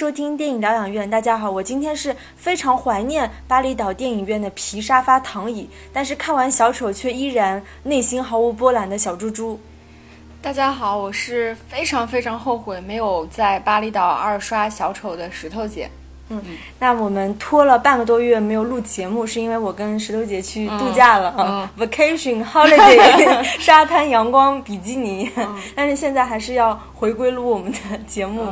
收听电影疗养院。大家好，我今天是非常怀念巴厘岛电影院的皮沙发躺椅，但是看完小丑却依然内心毫无波澜的小猪猪。大家好，我是非常非常后悔没有在巴厘岛二刷小丑的石头姐。嗯，那我们拖了半个多月没有录节目，是因为我跟石头姐去度假了啊、v a c a t i o n holiday，沙滩阳光比基尼。但是现在还是要回归录我们的节目。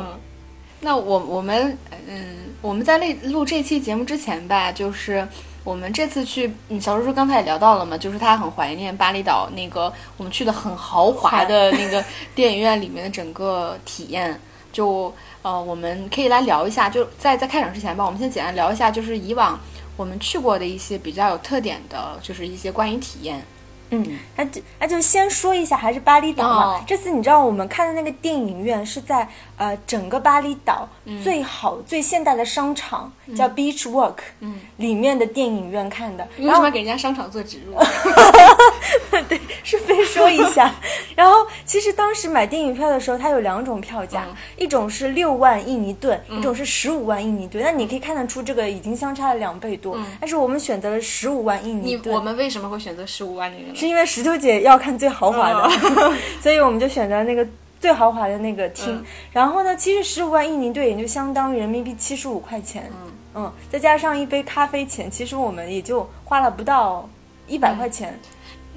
那我我们嗯，我们在录录这期节目之前吧，就是我们这次去，嗯，小叔叔刚才也聊到了嘛，就是他很怀念巴厘岛那个我们去的很豪华的那个电影院里面的整个体验。就呃，我们可以来聊一下，就在在开场之前吧，我们先简单聊一下，就是以往我们去过的一些比较有特点的，就是一些关于体验。嗯，那就那就先说一下，还是巴厘岛嘛。哦这次你知道我们看的那个电影院是在呃整个巴厘岛最好、最现代的商场，叫 Beach Walk，嗯，里面的电影院看的。你为然后什么给人家商场做植入？对，是非说一下。然后其实当时买电影票的时候，它有两种票价，嗯一种是六万印尼盾，一种是十五万印尼盾。那你可以看得出，这个已经相差了两倍多。但是我们选择了十五万印尼你盾。我们为什么会选择十五万那个呢？是因为石头姐要看最豪华的，所以我们就选择那个最豪华的那个厅。然后呢，其实十五万印尼盾也就相当于人民币七十五块钱，嗯再加上一杯咖啡钱，其实我们也就花了不到一百块钱。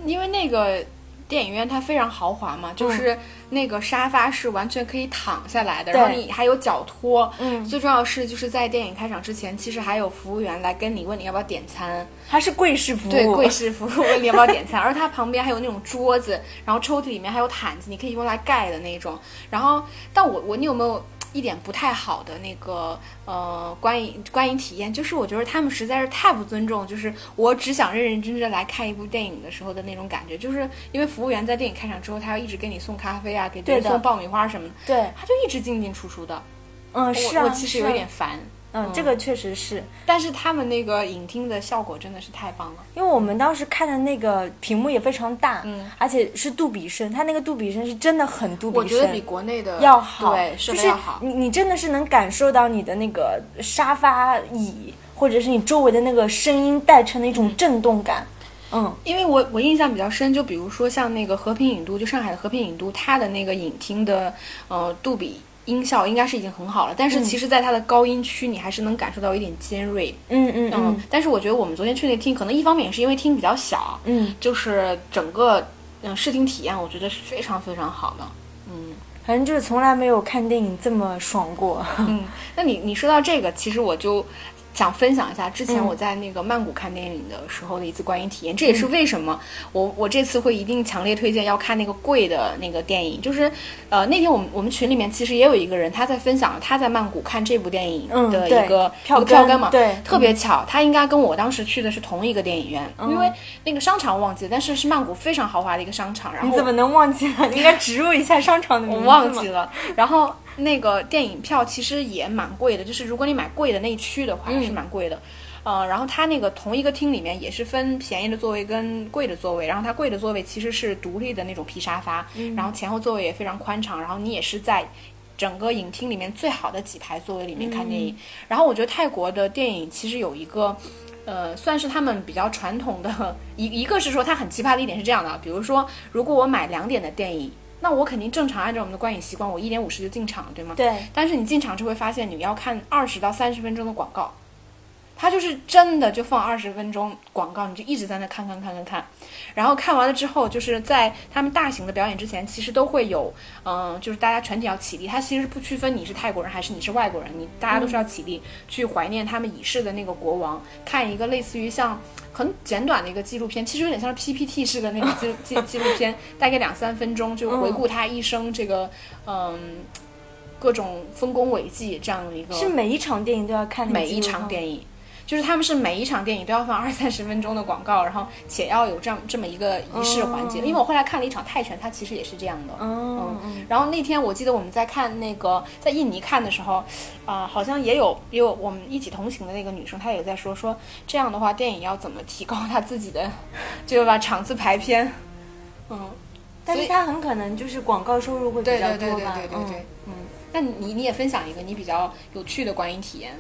因为那个电影院它非常豪华嘛，就是那个沙发是完全可以躺下来的，对然后你还有脚托。嗯最重要的是就是在电影开场之前，其实还有服务员来跟你问你要不要点餐，还是贵式服务，对，贵式服务 问你要不要点餐，而它旁边还有那种桌子，然后抽屉里面还有毯子，你可以用来盖的那种。然后，但我我你有没有？一点不太好的那个呃观影观影体验，就是我觉得他们实在是太不尊重，就是我只想认认真真来看一部电影的时候的那种感觉，就是因为服务员在电影开场之后，他要一直给你送咖啡啊，给别人送爆米花什么的，对，他就一直进进出出的，嗯，是啊，我我其实有点烦，嗯，这个确实是。但是他们那个影厅的效果真的是太棒了，因为我们当时看的那个屏幕也非常大，嗯，而且是杜比声，它那个杜比声是真的很杜比声，我觉得比国内的要好，对，就是要好。你你真的是能感受到你的那个沙发椅，或者是你周围的那个声音带成的一种震动感。嗯，因为我我印象比较深，就比如说像那个和平影都，就上海的和平影都，它的那个影厅的呃杜比音效应该是已经很好了，但是其实在它的高音区，你还是能感受到一点尖锐。嗯嗯嗯嗯，但是我觉得我们昨天去那厅，可能一方面也是因为厅比较小，嗯，就是整个嗯视听体验，我觉得是非常非常好的。嗯反正就是从来没有看电影这么爽过。嗯，那你你说到这个，其实我就想分享一下之前嗯我在那个曼谷看电影的时候的一次观影体验。这也是为什么我我这次会一定强烈推荐要看那个贵的那个电影。就是呃那天我们我们群里面其实也有一个人他在分享他在曼谷看这部电影嗯的一个、票票根根嘛，对特别巧，他应该跟我当时去的是同一个电影院，因为那个商场忘记了，但是是曼谷非常豪华的一个商场，然后你怎么能忘记了？你应该植入一下商场的名我字我忘记了。然后那个电影票其实也蛮贵的，就是如果你买贵的那一区的话，嗯是蛮贵的。呃，然后它那个同一个厅里面也是分便宜的座位跟贵的座位，然后它贵的座位其实是独立的那种皮沙发，嗯然后前后座位也非常宽敞，然后你也是在整个影厅里面最好的几排座位里面看电影。然后我觉得泰国的电影其实有一个。呃，算是他们比较传统的 一一个是说它很奇葩的一点是这样的啊，比如说如果我买两点的电影，那我肯定正常按照我们的观影习惯，我一点五十就进场了，对吗？对，但是你进场就会发现你要看二十到三十分钟的广告，它就是真的就放二十分钟广告，你就一直在那看看看看。看，然后看完了之后，就是在他们大型的表演之前，其实都会有，嗯、就是大家全体要起立，他其实不区分你是泰国人还是你是外国人，你大家都是要起立、去怀念他们已逝的那个国王，看一个类似于像。很简短的一个纪录片，其实有点像是 PPT 式的那个纪录纪纪录片，大概两三分钟，就回顾他一生这个嗯各种丰功伟绩这样的一个。是每一场电影都要看每一场电影，就是他们是每一场电影都要放二三十分钟的广告，然后且要有这样这么一个仪式环节。哦因为我后来看了一场泰拳，它其实也是这样的。嗯嗯然后那天我记得我们在看那个在印尼看的时候，啊、好像也有也有我们一起同行的那个女生，她也在说说这样的话，电影要怎么提高她自己的，就是把场次排片。嗯，但是它很可能就是广告收入会比对对对对较多吧？对对对，嗯。那你你也分享一个你比较有趣的观影体验？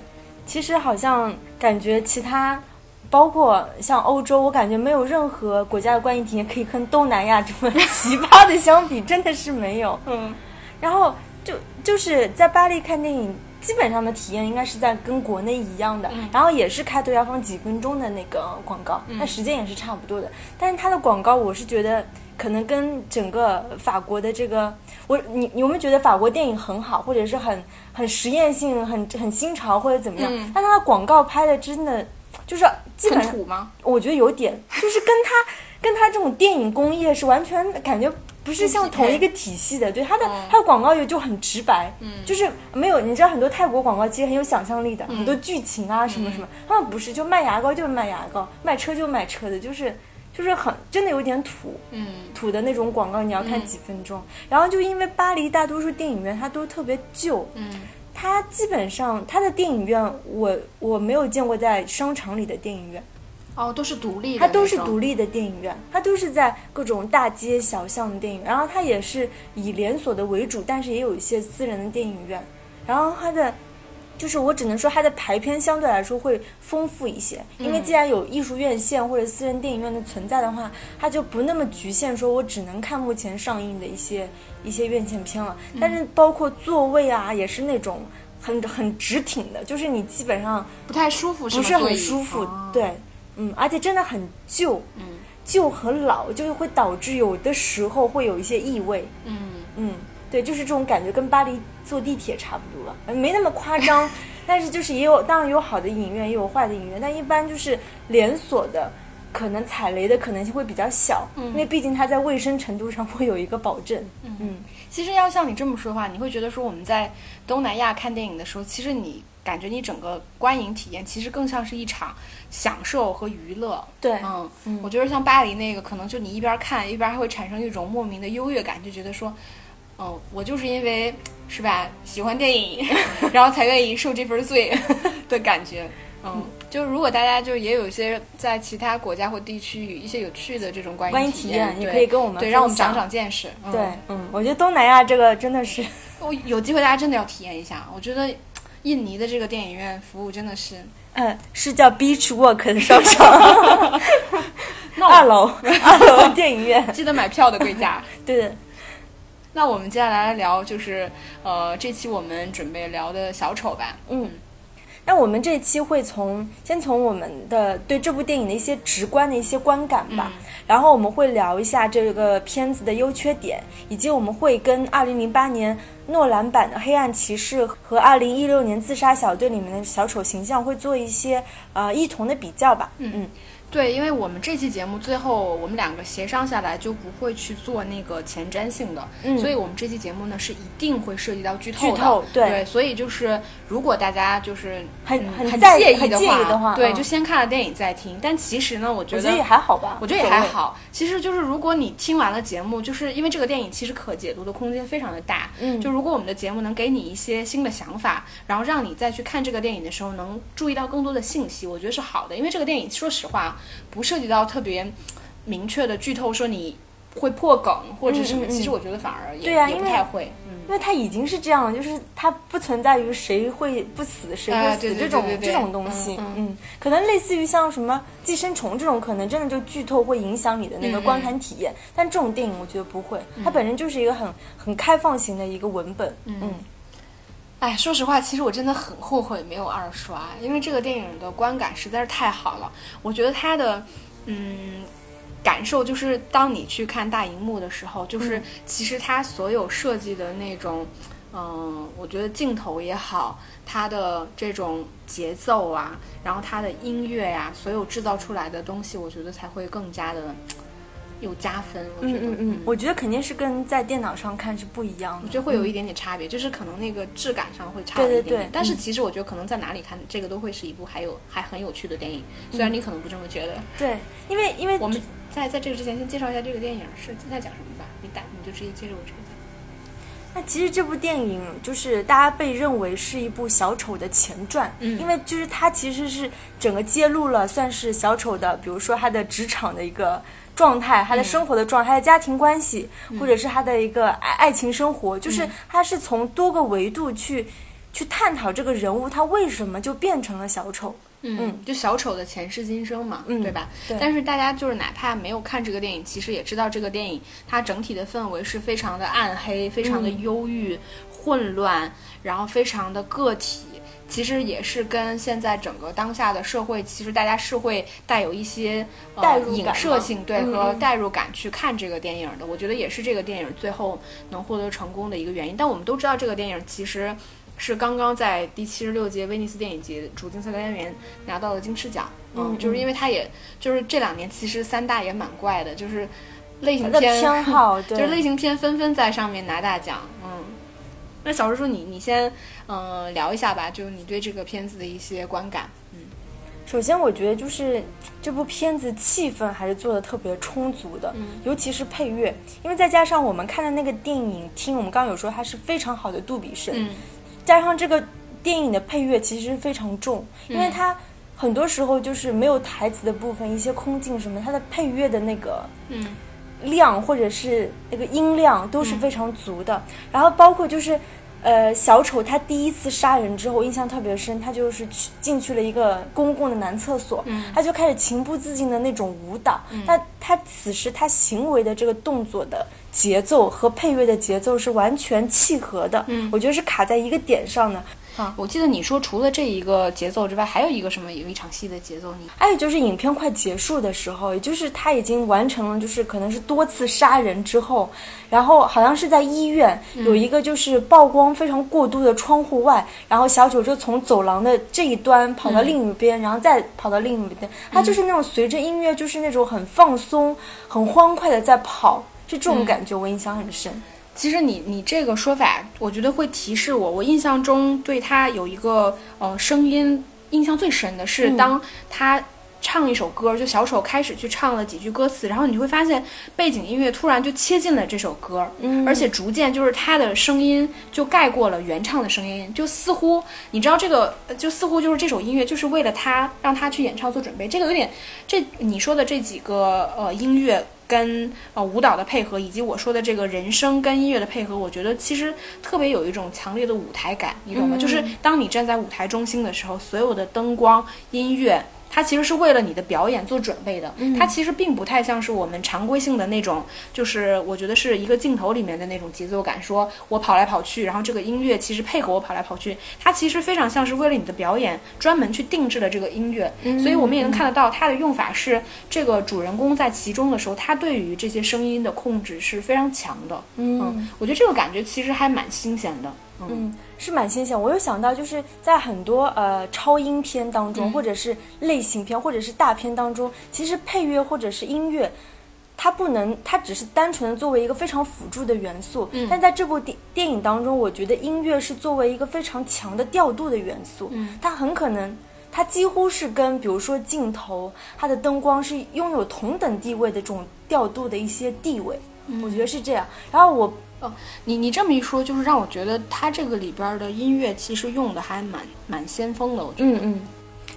其实好像感觉其他，包括像欧洲，我感觉没有任何国家的观影体验可以跟东南亚这么奇葩的相比，真的是没有。嗯，然后就就是在巴黎看电影，基本上的体验应该是在跟国内一样的，然后也是开头要放几分钟的那个广告，那时间也是差不多的。但是它的广告，我是觉得可能跟整个法国的这个，我你你有没有觉得法国电影很好，或者是很很实验性、很很新潮或者怎么样？嗯但它的广告拍的真的就是基本土吗？我觉得有点，就是跟它跟它这种电影工业是完全感觉。不是像同一个体系的，对它的哦它的广告语就很直白，嗯，就是没有你知道很多泰国广告其实很有想象力的，嗯很多剧情啊什么什么，他们不是就卖牙膏就是卖牙膏，卖车就卖车的，就是就是很真的有点土，嗯。土的那种广告，你要看几分钟。然后就因为巴黎大多数电影院它都特别旧，嗯。它基本上它的电影院我我没有见过在商场里的电影院，哦，都是独立的它，都是独立的电影院，它都是在各种大街小巷的电影，然后它也是以连锁的为主，但是也有一些私人的电影院，然后它的。就是我只能说它的排片相对来说会丰富一些，因为既然有艺术院线或者私人电影院的存在的话，它就不那么局限，说我只能看目前上映的一些一些院线片了。但是包括座位啊，也是那种很很直挺的，就是你基本上不太舒服，不是很舒服，哦。对，嗯，而且真的很旧，嗯。旧和老，就会导致有的时候会有一些异味，嗯。嗯，对，就是这种感觉，跟巴黎坐地铁差不多，了没那么夸张，但是就是也有，当然有好的影院，也有坏的影院，但一般就是连锁的。可能踩雷的可能性会比较小，因为毕竟它在卫生程度上会有一个保证。嗯其实要像你这么说的话，你会觉得说我们在东南亚看电影的时候，其实你感觉你整个观影体验其实更像是一场享受和娱乐。对，嗯，我觉得像巴黎那个，可能就你一边看一边还会产生一种莫名的优越感，就觉得说，嗯，我就是因为是吧喜欢电影，然后才愿意受这份罪 的感觉。嗯，就如果大家就也有一些在其他国家或地区一些有趣的这种观观影体体验也可以跟我们对，让我们长长见识。嗯对，嗯，我觉得东南亚这个真的是，我有机会大家真的要体验一下。我觉得印尼的这个电影院服务真的是嗯，是叫 Beach Walk 的商场，二楼二楼电影院，记得买票的贵价。对的。那我们接下来来聊，就是呃，这期我们准备聊的小丑吧。嗯，那我们这期会从先从我们的对这部电影的一些直观的一些观感吧，然后我们会聊一下这个片子的优缺点，以及我们会跟二零零八年诺兰版的《黑暗骑士》和二零一六年《自杀小队》里面的小丑形象会做一些呃异同的比较吧。嗯嗯，对，因为我们这期节目最后我们两个协商下来，就不会去做那个前瞻性的，嗯所以我们这期节目呢是一定会涉及到剧透的。剧透对对，所以就是如果大家就是很嗯很很介意的话对，嗯就先看了电影再听。但其实呢，我觉得我觉得也还好吧，我觉得也。还好。其实就是如果你听完了节目，就是因为这个电影其实可解读的空间非常的大。嗯就如果我们的节目能给你一些新的想法，然后让你再去看这个电影的时候能注意到更多的信息，我觉得是好的。因为这个电影说实话不涉及到特别明确的剧透，说你会破梗或者什么。嗯嗯嗯其实我觉得反而也也不太会。嗯。因为它已经是这样了，就是它不存在于谁会不死谁会死这种这种东西，嗯嗯，可能类似于像什么寄生虫这种，可能真的就剧透会影响你的那个观看体验，但这种电影我觉得不会，它本身就是一个很很开放型的一个文本，嗯哎，说实话，其实我真的很后悔没有二刷，因为这个电影的观感实在是太好了。我觉得它的，嗯，感受就是当你去看大荧幕的时候，就是嗯其实它所有设计的那种，嗯、我觉得镜头也好，它的这种节奏啊，然后它的音乐呀、所有制造出来的东西，我觉得才会更加的有加分。我觉得，嗯嗯嗯，我觉得肯定是跟在电脑上看是不一样的，我觉得会有一点点差别，就是可能那个质感上会差一点点。对对对但是嗯其实我觉得可能在哪里看，这个都会是一部还有还很有趣的电影。虽然你可能不这么觉得。对，因为因为我们在在这个之前先介绍一下这个电影是在讲什么吧。你打你就直接接着我这个讲。那其实这部电影就是大家被认为是一部小丑的前传，嗯因为就是它其实是整个揭露了算是小丑的，比如说他的职场的一个状态、他的生活的状态、他的家庭关系，或者是他的一个爱爱情生活，就是他是从多个维度去去探讨这个人物他为什么就变成了小丑。嗯，就小丑的前世今生嘛，对吧？对。但是大家就是哪怕没有看这个电影，其实也知道这个电影它整体的氛围是非常的暗黑、非常的忧郁、混乱，然后非常的个体。其实也是跟现在整个当下的社会，其实大家是会带有一些呃影射性，对和代入感去看这个电影的。我觉得也是这个电影最后能获得成功的一个原因。但我们都知道，这个电影其实。是刚刚在第七十六届威尼斯电影节主竞赛单元拿到了金狮奖，嗯，就是因为他也就是这两年其实三大也蛮怪的，就是类型片偏 好，就是类型片纷纷在上面拿大奖，嗯。那小叔叔，你你先嗯聊一下吧，就是你对这个片子的一些观感，嗯。首先，我觉得就是这部片子气氛还是做的特别充足的，尤其是配乐，因为再加上我们看的那个电影厅，我们刚刚有说它是非常好的杜比声。加上这个电影的配乐其实非常重，因为它很多时候就是没有台词的部分，一些空镜什么，它的配乐的那个嗯。量或者是那个音量都是非常足的。然后包括就是呃小丑他第一次杀人之后，印象特别深，他就是去进去了一个公共的男厕所，他就开始情不自禁的那种舞蹈。那他此时他行为的这个动作的。节奏和配乐的节奏是完全契合的，嗯，我觉得是卡在一个点上的。啊，我记得你说除了这一个节奏之外，还有一个什么有一场戏的节奏？你还有就是影片快结束的时候，也就是他已经完成了，就是可能是多次杀人之后，然后好像是在医院有一个就是曝光非常过度的窗户外，然后小九就从走廊的这一端跑到另一边，然后再跑到另一边，他就是那种随着音乐就是那种很放松、很欢快的在跑。是这种感觉，我印象很深。其实你你这个说法，我觉得会提示我。我印象中对他有一个呃声音印象最深的是，当他唱一首歌，就小丑开始去唱了几句歌词，然后你会发现背景音乐突然就切进了这首歌，嗯，而且逐渐就是他的声音就盖过了原唱的声音，就似乎你知道这个，就似乎就是这首音乐就是为了他让他去演唱做准备。这个有点，这你说的这几个呃音乐。跟呃舞蹈的配合，以及我说的这个人声跟音乐的配合，我觉得其实特别有一种强烈的舞台感，你懂吗？就是当你站在舞台中心的时候，所有的灯光、音乐。它其实是为了你的表演做准备的，它其实并不太像是我们常规性的那种，就是我觉得是一个镜头里面的那种节奏感，说我跑来跑去，然后这个音乐其实配合我跑来跑去，它其实非常像是为了你的表演专门去定制的这个音乐，所以我们也能看得到它的用法是这个主人公在其中的时候，他对于这些声音的控制是非常强的，嗯，我觉得这个感觉其实还蛮新鲜的。嗯，是蛮新鲜。我又想到，就是在很多呃超英片当中，或者是类型片，或者是大片当中，其实配乐或者是音乐，它不能，它只是单纯的作为一个非常辅助的元素。嗯。但在这部电电影当中，我觉得音乐是作为一个非常强的调度的元素。嗯。它很可能，它几乎是跟比如说镜头、它的灯光是拥有同等地位的这种调度的一些地位。嗯。我觉得是这样。然后我。哦，你你这么一说，就是让我觉得它这个里边的音乐其实用的还蛮蛮先锋的。我觉得，嗯嗯。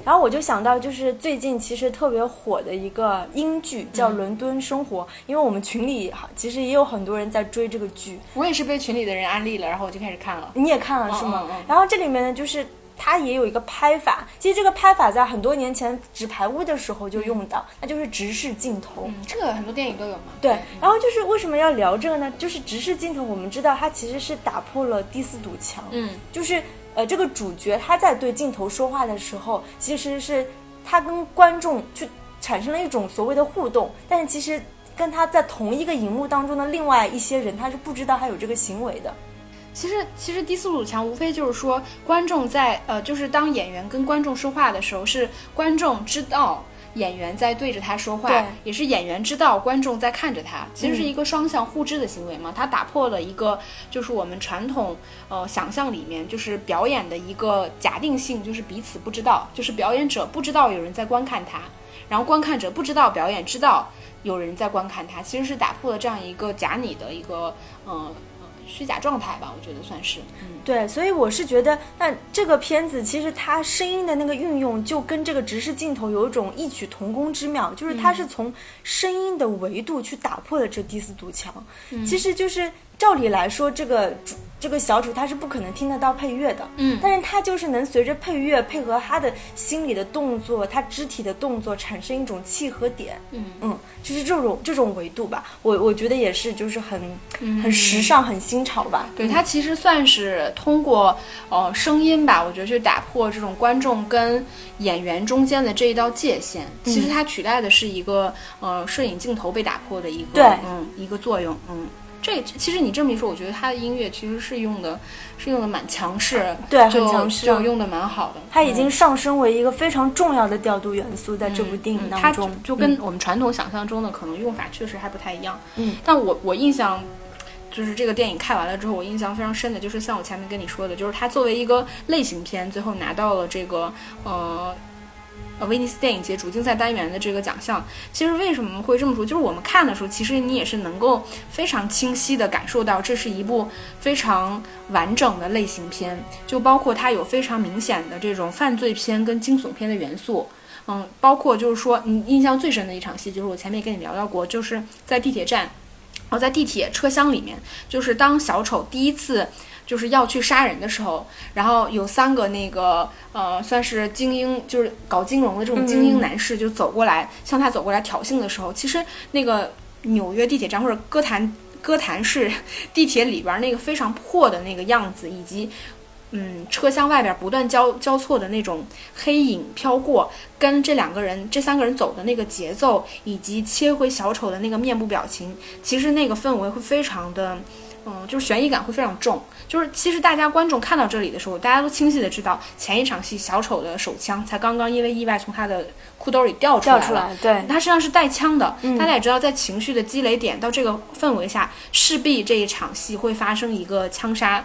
然后我就想到，就是最近其实特别火的一个英剧叫《伦敦生活》，因为我们群里其实也有很多人在追这个剧。我也是被群里的人安利了，然后我就开始看了。你也看了是吗？然后这里面呢，就是。它也有一个拍法，其实这个拍法在很多年前纸牌屋的时候就用到，那就是直视镜头。这个很多电影都有嘛。对，然后就是为什么要聊这个呢？就是直视镜头，我们知道它其实是打破了第四堵墙。嗯，就是呃，这个主角他在对镜头说话的时候，其实是他跟观众去产生了一种所谓的互动，但是其实跟他在同一个荧幕当中的另外一些人，他是不知道他有这个行为的。其实，其实第四堵墙无非就是说，观众在呃，就是当演员跟观众说话的时候，是观众知道演员在对着他说话，也是演员知道观众在看着他。其实是一个双向互知的行为嘛。他打破了一个就是我们传统呃想象里面就是表演的一个假定性，就是彼此不知道，就是表演者不知道有人在观看他，然后观看者不知道表演知道有人在观看他，其实是打破了这样一个假拟的一个呃。虚假状态吧，我觉得算是。嗯，对，所以我是觉得，那这个片子其实它声音的那个运用，就跟这个直视镜头有一种异曲同工之妙，就是它是从声音的维度去打破了这第四堵墙。其实就是照理来说，这个主这个小主他是不可能听得到配乐的，嗯。但是他就是能随着配乐配合他的心理的动作，他肢体的动作产生一种契合点，嗯。嗯，就是这种这种维度吧，我我觉得也是就是很、很时尚、很新潮吧，对，他其实算是通过呃声音吧，我觉得去打破这种观众跟演员中间的这一道界限。其实它取代的是一个呃摄影镜头被打破的一个对。嗯一个作用，嗯。这其实你这么一说，我觉得他的音乐其实是用的，是用的蛮强势，对很就强势就用的蛮好的。他已经上升为一个非常重要的调度元素，在这部电影当中，就跟我们传统想象中的可能用法确实还不太一样。嗯，但我我印象就是这个电影看完了之后，我印象非常深的就是像我前面跟你说的，就是它作为一个类型片，最后拿到了这个呃。呃，威尼斯电影节主竞赛单元的这个奖项，其实为什么会这么说？就是我们看的时候，其实你也是能够非常清晰的感受到，这是一部非常完整的类型片，就包括它有非常明显的这种犯罪片跟惊悚片的元素，嗯，包括就是说，你印象最深的一场戏，就是我前面跟你聊到过，就是在地铁站，然后在地铁车厢里面，就是当小丑第一次就是要去杀人的时候，然后有三个那个呃，算是精英，就是搞金融的这种精英男士就走过来，向他走过来挑衅的时候，其实那个纽约地铁站或者歌坛歌坛市 地铁里边那个非常破的那个样子，以及嗯，车厢外边不断交交错的那种黑影飘过，跟这两个人、这三个人走的那个节奏，以及切回小丑的那个面部表情，其实那个氛围会非常的，嗯，就是悬疑感会非常重。就是其实大家观众看到这里的时候，大家都清晰的知道，前一场戏小丑的手枪才刚刚因为意外从他的裤兜里掉出来了，掉出来，对，他身上是带枪的，嗯大家也知道，在情绪的积累点到这个氛围下，势必这一场戏会发生一个枪杀。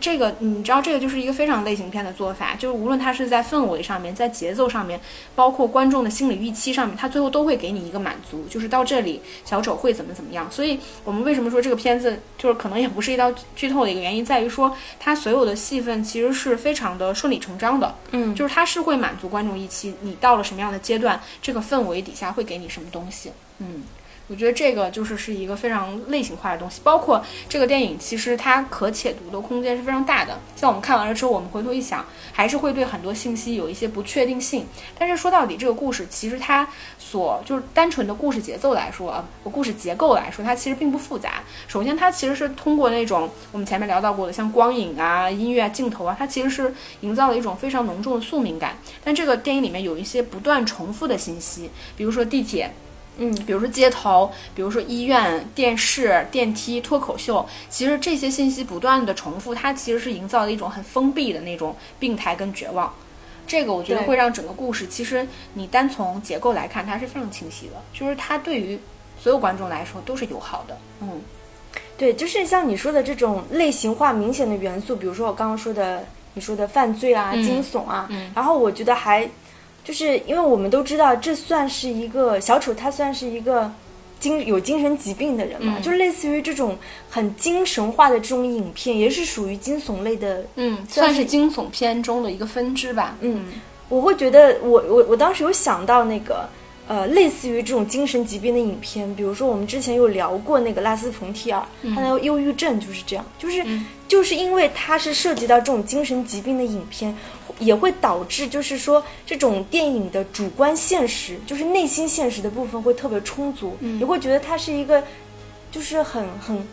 这个你知道，这个就是一个非常类型片的做法，就是无论它是在氛围上面，在节奏上面，包括观众的心理预期上面，它最后都会给你一个满足，就是到这里小丑会怎么怎么样。所以我们为什么说这个片子就是可能也不是一道剧透的一个原因，在于说它所有的戏份其实是非常的顺理成章的，嗯，就是它是会满足观众预期，你到了什么样的阶段，这个氛围底下会给你什么东西，嗯。我觉得这个就是是一个非常类型化的东西，包括这个电影，其实它可解读的空间是非常大的。像我们看完了之后，我们回头一想，还是会对很多信息有一些不确定性。但是说到底，这个故事其实它所就是单纯的故事节奏来说，呃，故事结构来说，它其实并不复杂。首先，它其实是通过那种我们前面聊到过的，像光影啊、音乐、啊、镜头啊，它其实是营造了一种非常浓重的宿命感。但这个电影里面有一些不断重复的信息，比如说地铁。嗯，比如说街头，比如说医院、电视、电梯、脱口秀，其实这些信息不断的重复，它其实是营造了一种很封闭的那种病态跟绝望。这个我觉得会让整个故事，其实你单从结构来看，它是非常清晰的，就是它对于所有观众来说都是友好的。嗯，对，就是像你说的这种类型化明显的元素，比如说我刚刚说的，你说的犯罪啊、嗯。惊悚啊，嗯。然后我觉得还就是因为我们都知道，这算是一个小丑，他算是一个精有精神疾病的人嘛，嗯。就类似于这种很精神化的这种影片，也是属于惊悚类的嗯，算是惊悚片中的一个分支吧。嗯，我会觉得我我我当时有想到那个呃，类似于这种精神疾病的影片，比如说我们之前有聊过那个拉斯冯提尔，他的忧郁症就是这样，就是、嗯。就是因为他是涉及到这种精神疾病的影片，也会导致就是说这种电影的主观现实，就是内心现实的部分会特别充足，嗯你会觉得它是一个就是很很。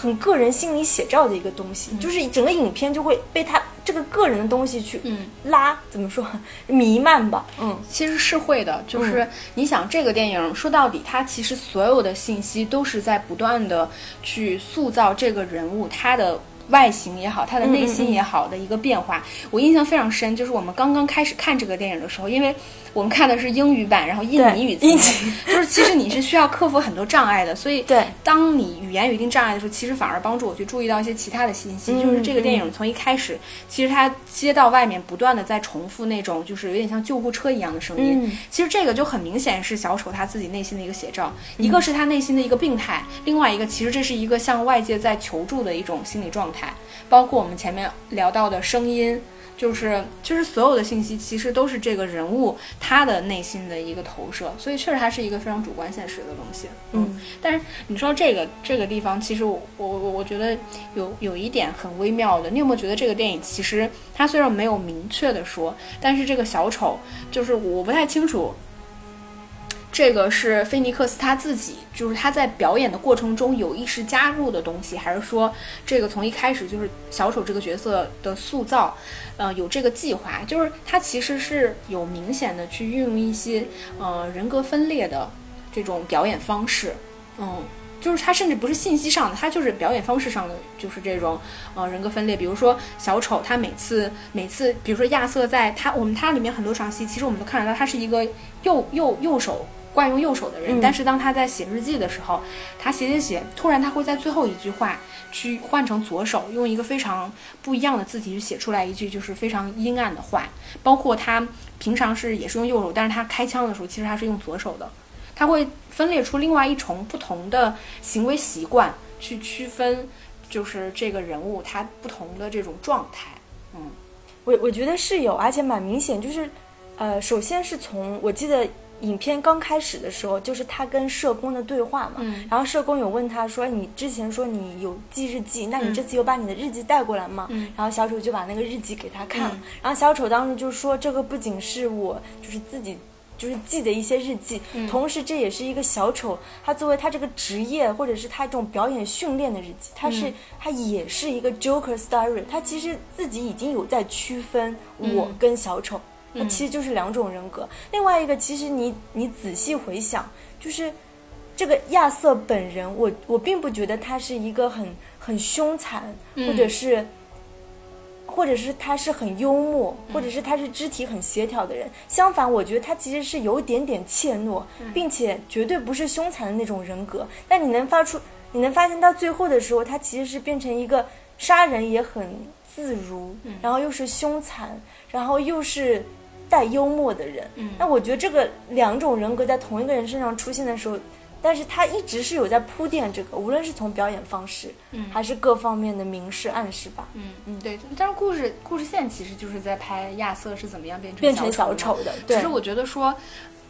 很个人心理写照的一个东西，就是整个影片就会被他这个个人的东西去嗯拉，怎么说 弥漫吧？嗯，其实是会的，就是你想这个电影说到底，它其实所有的信息都是在不断的去塑造这个人物他的外形也好，他的内心也好的一个变化。我印象非常深，就是我们刚刚开始看这个电影的时候，因为我们看的是英语版，然后印尼语字幕，就是其实你是需要克服很多障碍的。所以，对，当你语言有一定障碍的时候，其实反而帮助我去注意到一些其他的信息。就是这个电影从一开始，其实它街道外面不断的在重复那种就是有点像救护车一样的声音。其实这个就很明显是小丑他自己内心的一个写照，一个是他内心的一个病态，另外一个其实这是一个向外界在求助的一种心理状态。包括我们前面聊到的声音。就是就是所有的信息其实都是这个人物他的内心的一个投射，所以确实它是一个非常主观现实的东西。嗯，但是你说这个这个地方，其实我我我觉得有有一点很微妙的。你有没有觉得这个电影其实它虽然没有明确的说，但是这个小丑就是我不太清楚。这个是菲尼克斯他自己，就是他在表演的过程中有意识加入的东西，还是说这个从一开始就是小丑这个角色的塑造，呃，有这个计划，就是他其实是有明显的去运用一些呃人格分裂的这种表演方式，嗯，就是他甚至不是信息上的，他就是表演方式上的，就是这种呃人格分裂。比如说小丑，他每次每次，比如说亚瑟在他我们他里面很多场戏，其实我们都看得到，他是一个右右右手。惯用右手的人，但是当他在写日记的时候，他写写写，突然他会在最后一句话去换成左手，用一个非常不一样的字体去写出来一句就是非常阴暗的话。包括他平常是也是用右手，但是他开枪的时候其实他是用左手的。他会分裂出另外一重不同的行为习惯去区分，就是这个人物他不同的这种状态。嗯，我我觉得是有，而且蛮明显，就是呃，首先是从我记得。影片刚开始的时候，就是他跟社工的对话嘛，然后社工有问他说：“你之前说你有记日记，那你这次有把你的日记带过来吗？”然后小丑就把那个日记给他看了，然后小丑当时就说：“这个不仅是我就是自己就是记的一些日记，同时这也是一个小丑他作为他这个职业或者是他这种表演训练的日记，他是他也是一个 Joker Story，他其实自己已经有在区分我跟小丑。”那其实就是两种人格。另外一个，其实你你仔细回想，就是这个亚瑟本人，我我并不觉得他是一个很很凶残，或者是，或者是他是很幽默，或者是他是肢体很协调的人。相反，我觉得他其实是有一点点怯懦，并且绝对不是凶残的那种人格。但你能发出，你能发现到最后的时候，他其实是变成一个杀人也很自如，然后又是凶残，然后又是。带幽默的人，那我觉得这个两种人格在同一个人身上出现的时候，但是他一直是有在铺垫这个，无论是从表演方式，还是各方面的明示暗示吧。嗯嗯，对。但是故事故事线其实就是在拍亚瑟是怎么样变成变成小丑的。其实我觉得说。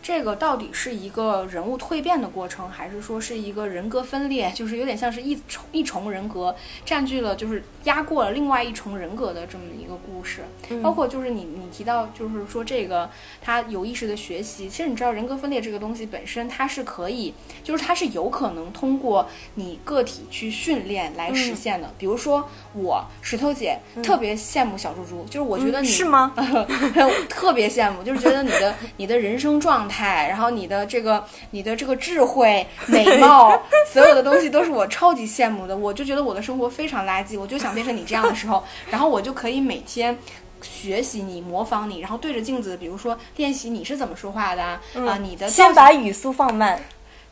这个到底是一个人物蜕变的过程，还是说是一个人格分裂？就是有点像是一重一重人格占据了，就是压过了另外一重人格的这么一个故事。包括就是你你提到，就是说这个他有意识的学习。其实你知道，人格分裂这个东西本身它是可以，就是它是有可能通过你个体去训练来实现的。比如说我石头姐特别羡慕小猪猪，就是我觉得你是吗？特别羡慕，就是觉得你的你的人生状。态，然后你的这个，你的这个智慧、美貌，所有的东西都是我超级羡慕的。我就觉得我的生活非常垃圾，我就想变成你这样的时候，然后我就可以每天学习你、模仿你，然后对着镜子，比如说练习你是怎么说话的啊，你的先把语速放慢，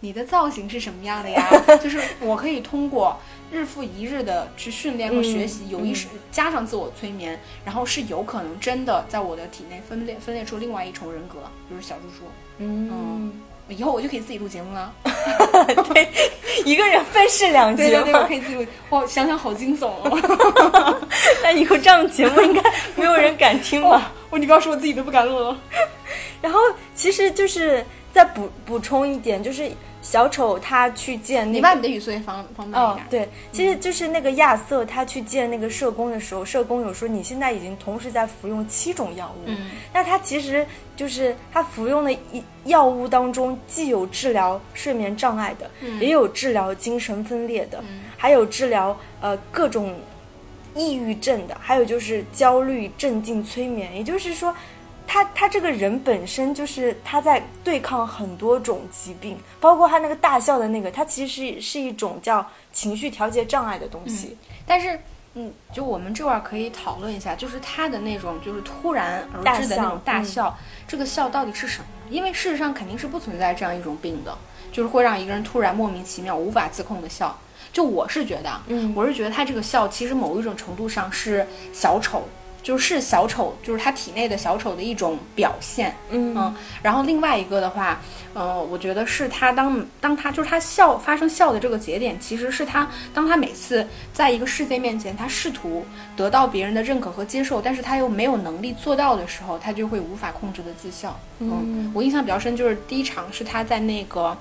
你的造型是什么样的呀？就是我可以通过。日复一日的去训练和学习，有意识加上自我催眠，然后是有可能真的在我的体内分裂分裂出另外一重人格，就是小猪猪。嗯，以后我就可以自己录节目了。对，一个人分饰两角，对对，我可以自己录。哇想想好惊悚哦。那以后这样的节目应该没有人敢听了？我你不要说，我自己都不敢录了。然后，其实就是再补补充一点，就是。小丑他去见你把你的语速也放放慢一点。对，其实就是那个亚瑟他去见那个社工的时候，社工有说你现在已经同时在服用七种药物。嗯，那他其实就是他服用的一药物当中，既有治疗睡眠障碍的，也有治疗精神分裂的，还有治疗呃各种抑郁症的，还有就是焦虑镇静催眠。也就是说。他他这个人本身就是他在对抗很多种疾病，包括他那个大笑的那个，他其实是是一种叫情绪调节障碍的东西。但是嗯，就我们这块儿可以讨论一下，就是他的那种就是突然而至的那种大笑，这个笑到底是什么？因为事实上肯定是不存在这样一种病的，就是会让一个人突然莫名其妙无法自控的笑。就我是觉得，嗯，我是觉得他这个笑其实某一种程度上是小丑。就是小丑，就是他体内的小丑的一种表现，嗯，然后另外一个的话，呃，我觉得是他当当他就是他笑发生笑的这个节点，其实是他当他每次在一个世界面前，他试图得到别人的认可和接受，但是他又没有能力做到的时候，他就会无法控制的自笑。嗯，我印象比较深就是第一场是他在那个。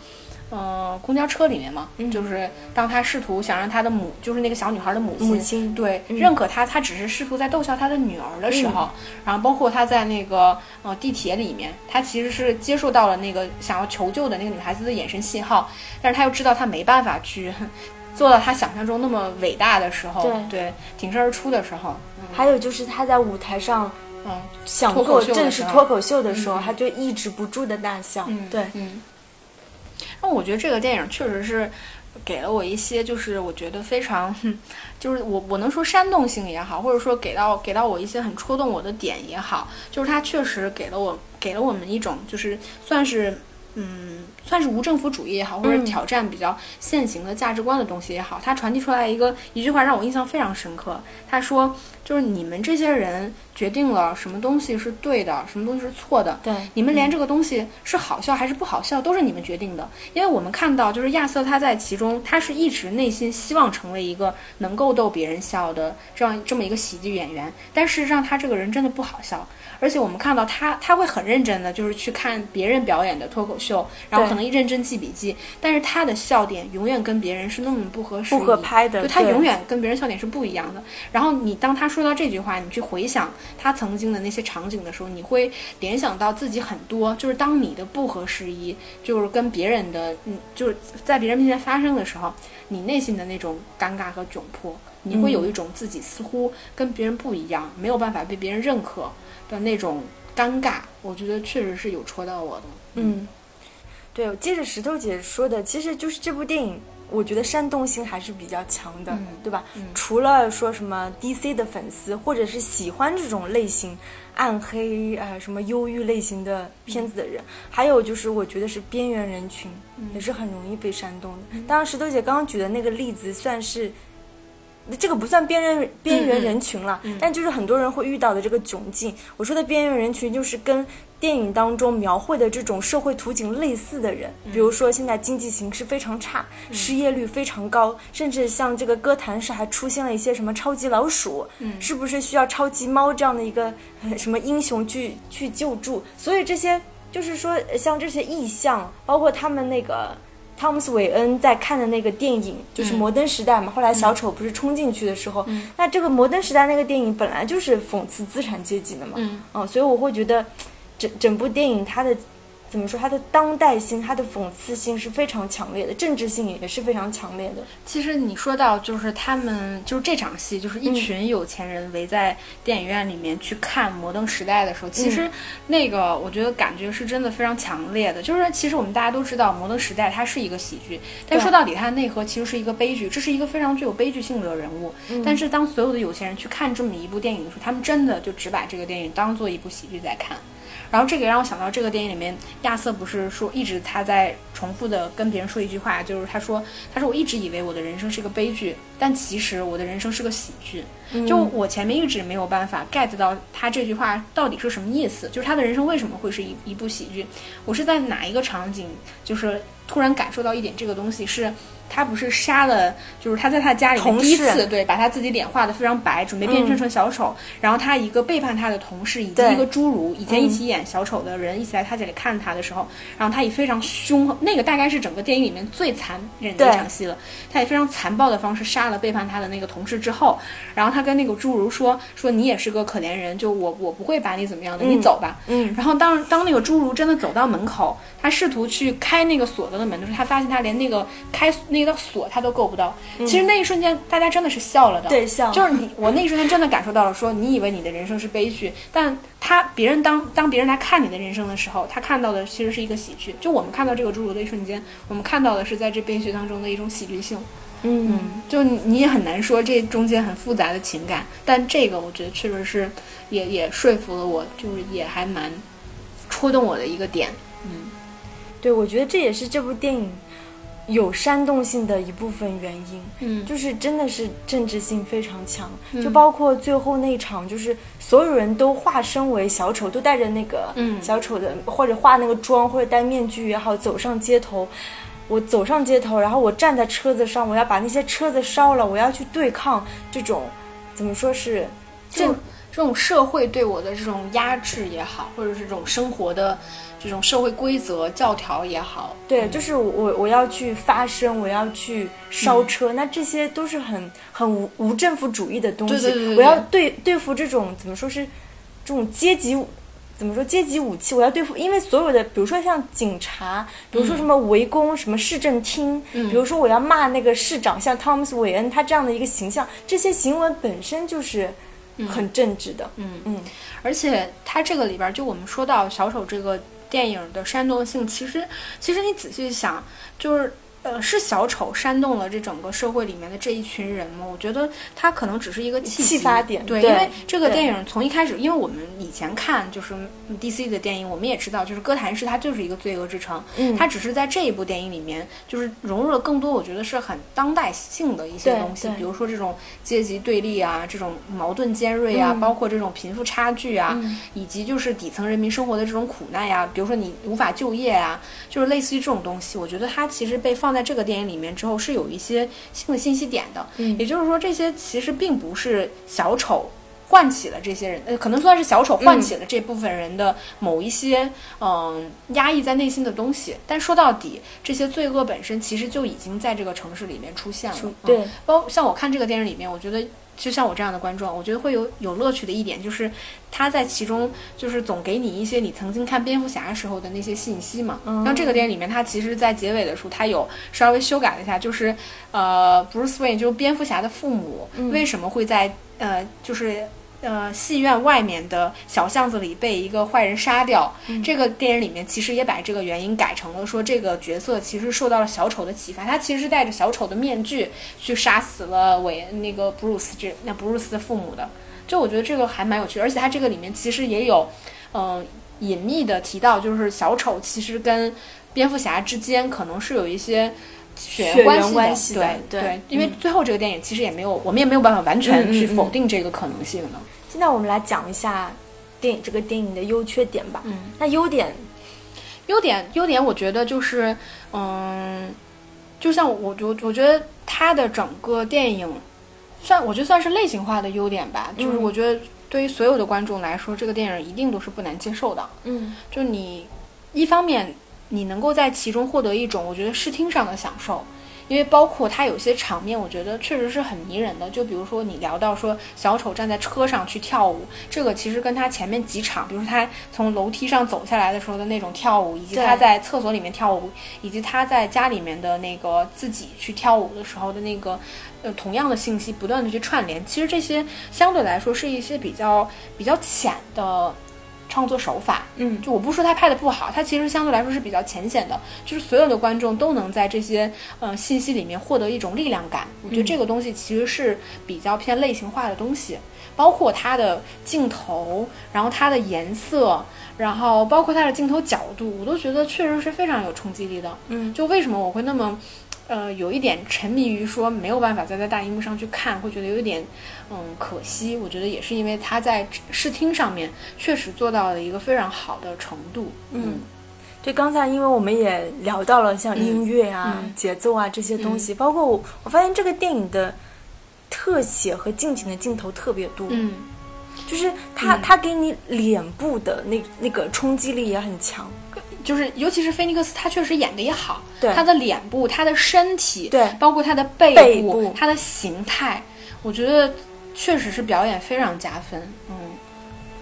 呃，公交车里面嘛，就是当他试图想让他的母，就是那个小女孩的母亲，母亲。对认可他，他只是试图在逗笑他的女儿的时候，然后包括他在那个呃地铁里面，他其实是接受到了那个想要求救的那个女孩子的眼神信号，但是他又知道他没办法去 做到他想象中那么伟大的时候，对，挺身而出的时候，还有就是他在舞台上，嗯，想做正式脱口秀的时候，他就抑制不住的大笑，对，嗯。那我觉得这个电影确实是给了我一些，就是我觉得非常，就是我我能说煽动性也好，或者说给到给到我一些很戳动我的点也好，就是它确实给了我给了我们一种就是算是嗯算是无政府主义也好，或者挑战比较现行的价值观的东西也好，他传递出来一个一句话让我印象非常深刻。他说，就是你们这些人。决定了什么东西是对的，什么东西是错的。对，你们连这个东西是好笑还是不好笑，都是你们决定的。因为我们看到，就是亚瑟他在其中，他是一直内心希望成为一个能够逗别人笑的这样这么一个喜剧演员。但事实上，他这个人真的不好笑。而且我们看到他，他会很认真的，就是去看别人表演的脱口秀，然后可能认真记笔记。但是他的笑点永远跟别人是那么不合适、不合拍的，就他永远跟别人笑点是不一样的。然后你当他说到这句话，你去回想。他曾经的那些场景的时候，你会联想到自己很多，就是当你的不合时宜，就是跟别人的，嗯，就是在别人面前发生的时候，你内心的那种尴尬和窘迫，你会有一种自己似乎跟别人不一样，没有办法被别人认可的那种尴尬。我觉得确实是有戳到我的。嗯，对，接着石头姐说的，其实就是这部电影。我觉得煽动性还是比较强的，对吧？除了说什么 DC 的粉丝，或者是喜欢这种类型、暗黑啊、什么忧郁类型的片子的人，还有就是我觉得是边缘人群，也是很容易被煽动的。当然，石头姐刚刚举的那个例子算是。这个不算边缘边缘人群了，但就是很多人会遇到的这个窘境。我说的边缘人群，就是跟电影当中描绘的这种社会图景类似的人，比如说现在经济形势非常差，失业率非常高，甚至像这个歌坛上还出现了一些什么超级老鼠，是不是需要超级猫这样的一个 什么英雄去去救助？所以这些就是说，像这些意象，包括他们那个。汤姆斯·韦恩在看的那个电影就是《摩登时代》嘛，后来小丑不是冲进去的时候，那这个《摩登时代》那个电影本来就是讽刺资产阶级的嘛，嗯，所以我会觉得整整部电影它的。怎么说？它的当代性、它的讽刺性是非常强烈的，政治性也是非常强烈的。其实你说到，就是他们就是这场戏，就是一群有钱人围在电影院里面去看《摩登时代》的时候，其实那个我觉得感觉是真的非常强烈的。就是其实我们大家都知道，《摩登时代》它是一个喜剧，但说到底，它的内核其实是一个悲剧。这是一个非常具有悲剧性的人物。但是当所有的有钱人去看这么一部电影的时候，他们真的就只把这个电影当做一部喜剧在看。然后这个让我想到，这个电影里面亚瑟不是说一直他在重复的跟别人说一句话，就是他说他说我一直以为我的人生是个悲剧，但其实我的人生是个喜剧。就我前面一直没有办法 get 到他这句话到底是什么意思，就是他的人生为什么会是一一部喜剧？我是在哪一个场景就是突然感受到一点这个东西是。他不是杀了，就是他在他家里面第一次对，把他自己脸画的非常白，准备变身成小丑。然后他一个背叛他的同事以及一个侏儒，以前一起演小丑的人一起来他家里看他的时候，然后他以非常凶，那个大概是整个电影里面最残忍的一场戏了。他以非常残暴的方式杀了背叛他的那个同事之后，然后他跟那个侏儒说：“说你也是个可怜人，就我我不会把你怎么样的，你走吧。”嗯。然后当当那个侏儒真的走到门口，他试图去开那个锁着的门的时候，他发现他连那个开。那个锁他都够不到，其实那一瞬间大家真的是笑了的，对笑，就是 你我那一瞬间真的感受到了，说你以为你的人生是悲剧，但他别人当当别人来看你的人生的时候，他看到的其实是一个喜剧。就我们看到这个侏儒的一瞬间，我们看到的是在这悲剧当中的一种喜剧性。嗯，就你你也很难说这中间很复杂的情感，但这个我觉得确实是也也说服了我，就是也还蛮戳动我的一个点。嗯，对，我觉得这也是这部电影有煽动性的一部分原因。嗯就是真的是政治性非常强，嗯就包括最后那一场，就是所有人都化身为小丑，都带着那个嗯小丑的，或者化那个妆，或者戴面具也好，走上街头。我走上街头，然后我站在车子上，我要把那些车子烧了，我要去对抗这种怎么说是这这种社会对我的这种压制也好，或者是这种生活的这种社会规则教条也好，对，就是我我要去发声，我要去烧车，那这些都是很很无无政府主义的东西。对对对对我要对对付这种怎么说是这种阶级。怎么说阶级武器？我要对付，因为所有的，比如说像警察，比如说什么围攻什么市政厅，嗯比如说我要骂那个市长，像汤姆斯·韦恩他这样的一个形象，这些行为本身就是很正直的。嗯嗯而且他这个里边儿，就我们说到小丑这个电影的煽动性，其实其实你仔细想，就是。呃，是小丑煽动了这整个社会里面的这一群人吗？我觉得他可能只是一个契机启发点对，对因为这个电影从一开始，因为我们以前看就是 DC 的电影，我们也知道，就是哥谭市它就是一个罪恶之城，嗯，它只是在这一部电影里面，就是融入了更多，我觉得是很当代性的一些东西，比如说这种阶级对立啊，这种矛盾尖锐啊，嗯包括这种贫富差距啊，嗯以及就是底层人民生活的这种苦难呀，比如说你无法就业啊，就是类似于这种东西，我觉得它其实被放在这个电影里面之后是有一些新的信息点的，嗯也就是说这些其实并不是小丑。唤起了这些人，呃，可能算是小丑唤起了这部分人的某一些嗯、压抑在内心的东西。但说到底，这些罪恶本身其实就已经在这个城市里面出现了。嗯对，包像我看这个电影里面，我觉得就像我这样的观众，我觉得会有有乐趣的一点就是，他在其中就是总给你一些你曾经看蝙蝠侠时候的那些信息嘛。嗯像这个电影里面，他其实在结尾的时候，他有稍微修改了一下，就是呃，Bruce Wayne 就是蝙蝠侠的父母、嗯为什么会在呃就是。呃，戏院外面的小巷子里被一个坏人杀掉。嗯这个电影里面其实也把这个原因改成了说，这个角色其实受到了小丑的启发，他其实是戴着小丑的面具去杀死了韦那个布鲁斯这那布鲁斯的父母的。就我觉得这个还蛮有趣，而且他这个里面其实也有，嗯、隐秘的提到，就是小丑其实跟蝙蝠侠之间可能是有一些。血血缘缘关系对对因为嗯最后这个电影其实也没有，我们也没有办法完全去否定这个可能性的。现在我们来讲一下电影这个电影的优缺点吧。嗯，那优点，优点优点，我觉得就是，嗯，就像我我我觉得它的整个电影算我觉得算是类型化的优点吧，就是嗯我觉得对于所有的观众来说，这个电影一定都是不难接受的。嗯就你一方面你能够在其中获得一种我觉得视听上的享受。因为包括它有些场面，我觉得确实是很迷人的。就比如说你聊到说小丑站在车上去跳舞，这个其实跟他前面几场，比如说他从楼梯上走下来的时候的那种跳舞，以及他在厕所里面跳舞，以及他在家里面的那个自己去跳舞的时候的那个呃同样的信息不断的去串联，其实这些相对来说是一些比较比较浅的创作手法。嗯就我不说他拍的不好，他其实相对来说是比较浅显的，就是所有的观众都能在这些呃信息里面获得一种力量感。我觉得这个东西其实是比较偏类型化的东西，包括它的镜头，然后它的颜色，然后包括它的镜头角度，我都觉得确实是非常有冲击力的。嗯就为什么我会那么。呃，有一点沉迷于说没有办法再在大荧幕上去看，会觉得有一点，嗯，可惜。我觉得也是因为他在视听上面确实做到了一个非常好的程度。嗯，对，刚才因为我们也聊到了像音乐啊、嗯节奏啊这些东西，包括我，我发现这个电影的特写和近景的镜头特别多，嗯。就是他、嗯。它给你脸部的那那个冲击力也很强，就是尤其是菲尼克斯，他确实演的也好，对他的脸部、他的身体，对包括他的背背部他的形态，我觉得确实是表演非常加分。嗯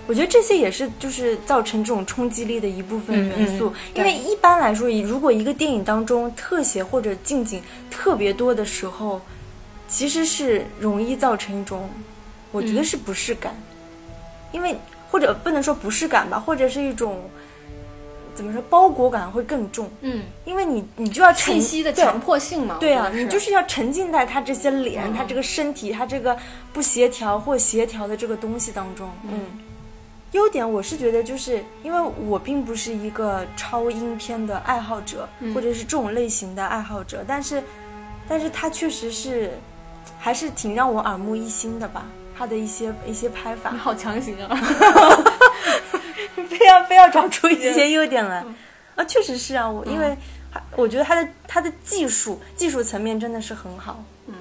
我觉得这些也是就是造成这种冲击力的一部分元素，因为一般来说，如果一个电影当中特写或者近景特别多的时候，其实是容易造成一种，我觉得嗯是不适感，因为或者不能说不适感吧，或者是一种怎么说包裹感会更重，嗯，因为你你就要沉信息的对强迫性嘛，对啊，你就是要沉浸在他这些脸、嗯。他这个身体、他这个不协调或协调的这个东西当中。嗯，优点我是觉得，就是因为我并不是一个超英片的爱好者，嗯。或者是这种类型的爱好者，但是，但是他确实是还是挺让我耳目一新的吧。他的一些一些拍法。你，好强行啊，非要非要找出一些优点来，啊，确实是啊，我因为我觉得他的他的技术技术层面真的是很好，嗯，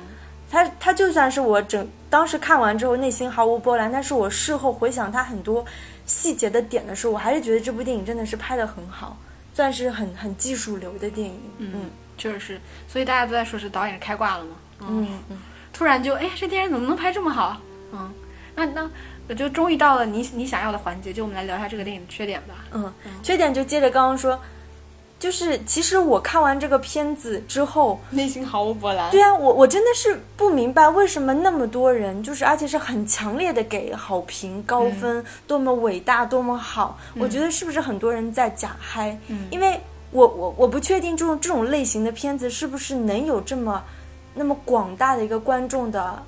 他他就算是我整当时看完之后内心毫无波澜，但是我事后回想他很多细节的点的时候，我还是觉得这部电影真的是拍的很好，算是很很技术流的电影，嗯确实是，所以大家都在说是导演开挂了嘛，嗯嗯，突然就哎，这电影怎么能拍这么好？嗯，那那我就终于到了你你想要的环节，就我们来聊一下这个电影的缺点吧。嗯，缺点就接着刚刚说，就是其实我看完这个片子之后，内心毫无波澜。对啊，我我真的是不明白为什么那么多人，就是而且是很强烈的给好评高分，多么伟大，多么好。我觉得是不是很多人在假嗨？嗯因为我我我不确定这种这种类型的片子是不是能有这么那么广大的一个观众的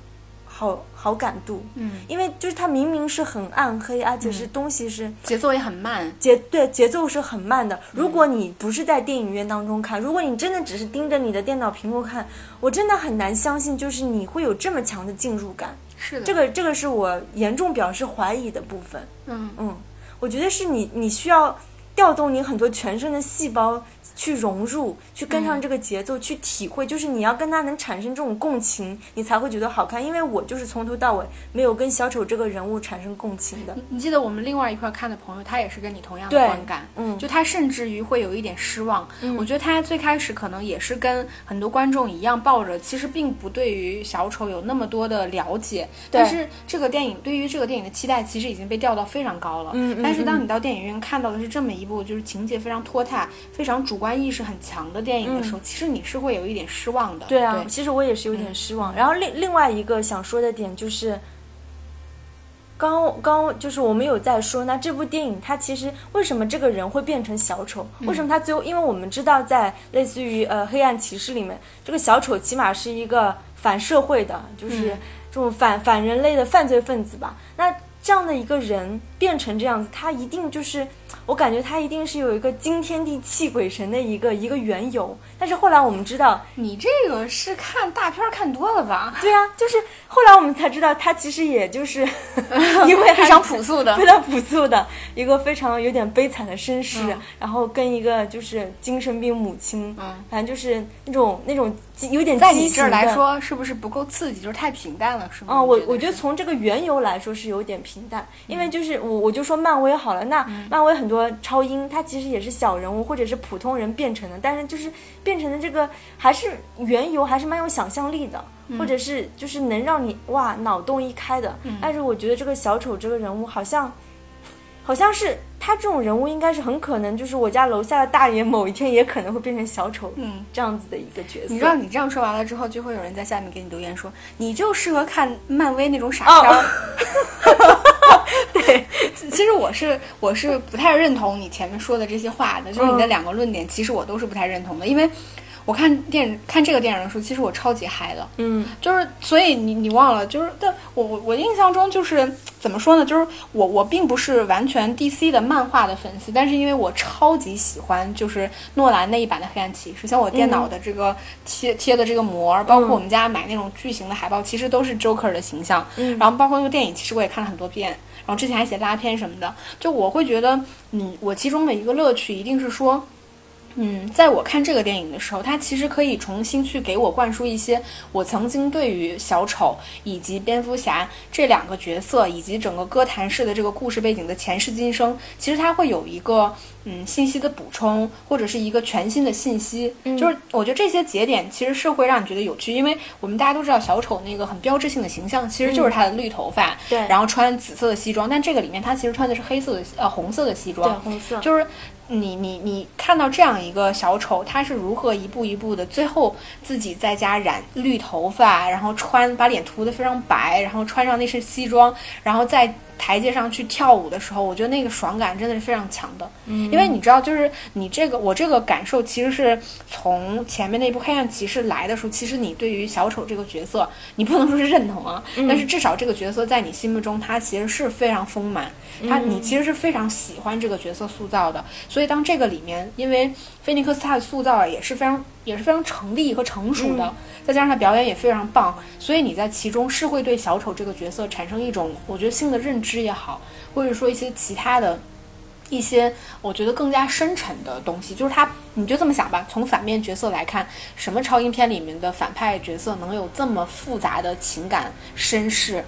好好感度。嗯，因为就是它明明是很暗黑，而且是东西是。节奏也很慢。节对节奏是很慢的。如果你不是在电影院当中看，如果你真的只是盯着你的电脑屏幕看，我真的很难相信，就是你会有这么强的进入感。是的，这个这个是我严重表示怀疑的部分。嗯嗯，我觉得是你你需要调动你很多全身的细胞去融入，去跟上这个节奏，去体会，就是你要跟他能产生这种共情，你才会觉得好看。因为我就是从头到尾没有跟小丑这个人物产生共情的。你你记得我们另外一块看的朋友，他也是跟你同样的观感，嗯就他甚至于会有一点失望。我觉得他最开始可能也是跟很多观众一样，抱着其实并不对于小丑有那么多的了解，对但是这个电影对于这个电影的期待其实已经被调到非常高了。但是当你到电影院看到的是这么一部就是情节非常拖沓、非常主观意识很强的电影的时候，其实你是会有一点失望的。嗯对啊，对其实我也是有点失望。然后另另外一个想说的点就是，刚刚就是我们有在说，那这部电影它其实为什么这个人会变成小丑？为什么他最后？因为我们知道在类似于呃黑暗骑士里面，这个小丑起码是一个反社会的，就是嗯这种反反人类的犯罪分子吧。那这样的一个人变成这样子，他一定就是，我感觉他一定是有一个惊天地泣鬼神的一个一个缘由。但是后来我们知道，你这个是看大片看多了吧？对啊，就是后来我们才知道，他其实也就是 因为非常朴素的非常朴素的一个非常有点悲惨的身世，嗯然后跟一个就是精神病母亲，嗯反正就是那种那种畸有点在你这儿来说，是不是不够刺激，就是太平淡了，是吗？啊、我我觉得从这个缘由来说是有点平淡，因为就是我我就说漫威好了，那漫威很多超英，他其实也是小人物或者是普通人变成的，但是就是变成的这个还是缘由还是蛮有想象力的，或者是就是能让你哇脑洞一开的。但是我觉得这个小丑这个人物好像。好像是他这种人物，应该是很可能就是我家楼下的大爷，某一天也可能会变成小丑，嗯，这样子的一个角色。你知道你这样说完了之后，就会有人在下面给你留言说，你就适合看漫威那种傻片儿。对，其实我是我是不太认同你前面说的这些话的，就是你的嗯。两个论点，其实我都是不太认同的，因为我看电影看这个电影的时候，其实我超级嗨的，嗯。就是所以你你忘了，就是但我我我印象中就是怎么说呢，就是我我并不是完全 DC 的漫画的粉丝，但是因为我超级喜欢就是诺兰那一版的黑暗骑士，像我电脑的这个贴、贴的这个膜，包括我们家买那种巨型的海报，其实都是 Joker 的形象，嗯。然后包括那个电影，其实我也看了很多遍。然后之前还写拉片什么的，就我会觉得，嗯，我其中的一个乐趣一定是说，嗯，在我看这个电影的时候，它其实可以重新去给我灌输一些我曾经对于小丑以及蝙蝠侠这两个角色以及整个歌坛式的这个故事背景的前世今生，其实它会有一个嗯信息的补充，或者是一个全新的信息。就是我觉得这些节点其实是会让你觉得有趣，因为我们大家都知道小丑那个很标志性的形象其实就是他的绿头发，对。然后穿紫色的西装，但这个里面他其实穿的是黑色的呃红色的西装。对装，红色，就是你你你看到这样一个小丑，他是如何一步一步的，最后自己在家染绿头发，然后穿把脸涂得非常白，然后穿上那身西装，然后在台阶上去跳舞的时候，我觉得那个爽感真的是非常强的。嗯，因为你知道，就是你这个我这个感受，其实是从前面那部《黑暗骑士》来的时候，其实你对于小丑这个角色，你不能说是认同啊，但是至少这个角色在你心目中，他其实是非常丰满，他你其实是非常喜欢这个角色塑造的。所以当这个里面，因为菲尼克斯他的塑造也是非常也是非常成立和成熟的，再加上他表演也非常棒，所以你在其中是会对小丑这个角色产生一种我觉得性的认知也好，或者说一些其他的。一些我觉得更加深沉的东西，就是他，你就这么想吧。从反面角色来看，什么超英片里面的反派角色能有这么复杂的情感身世？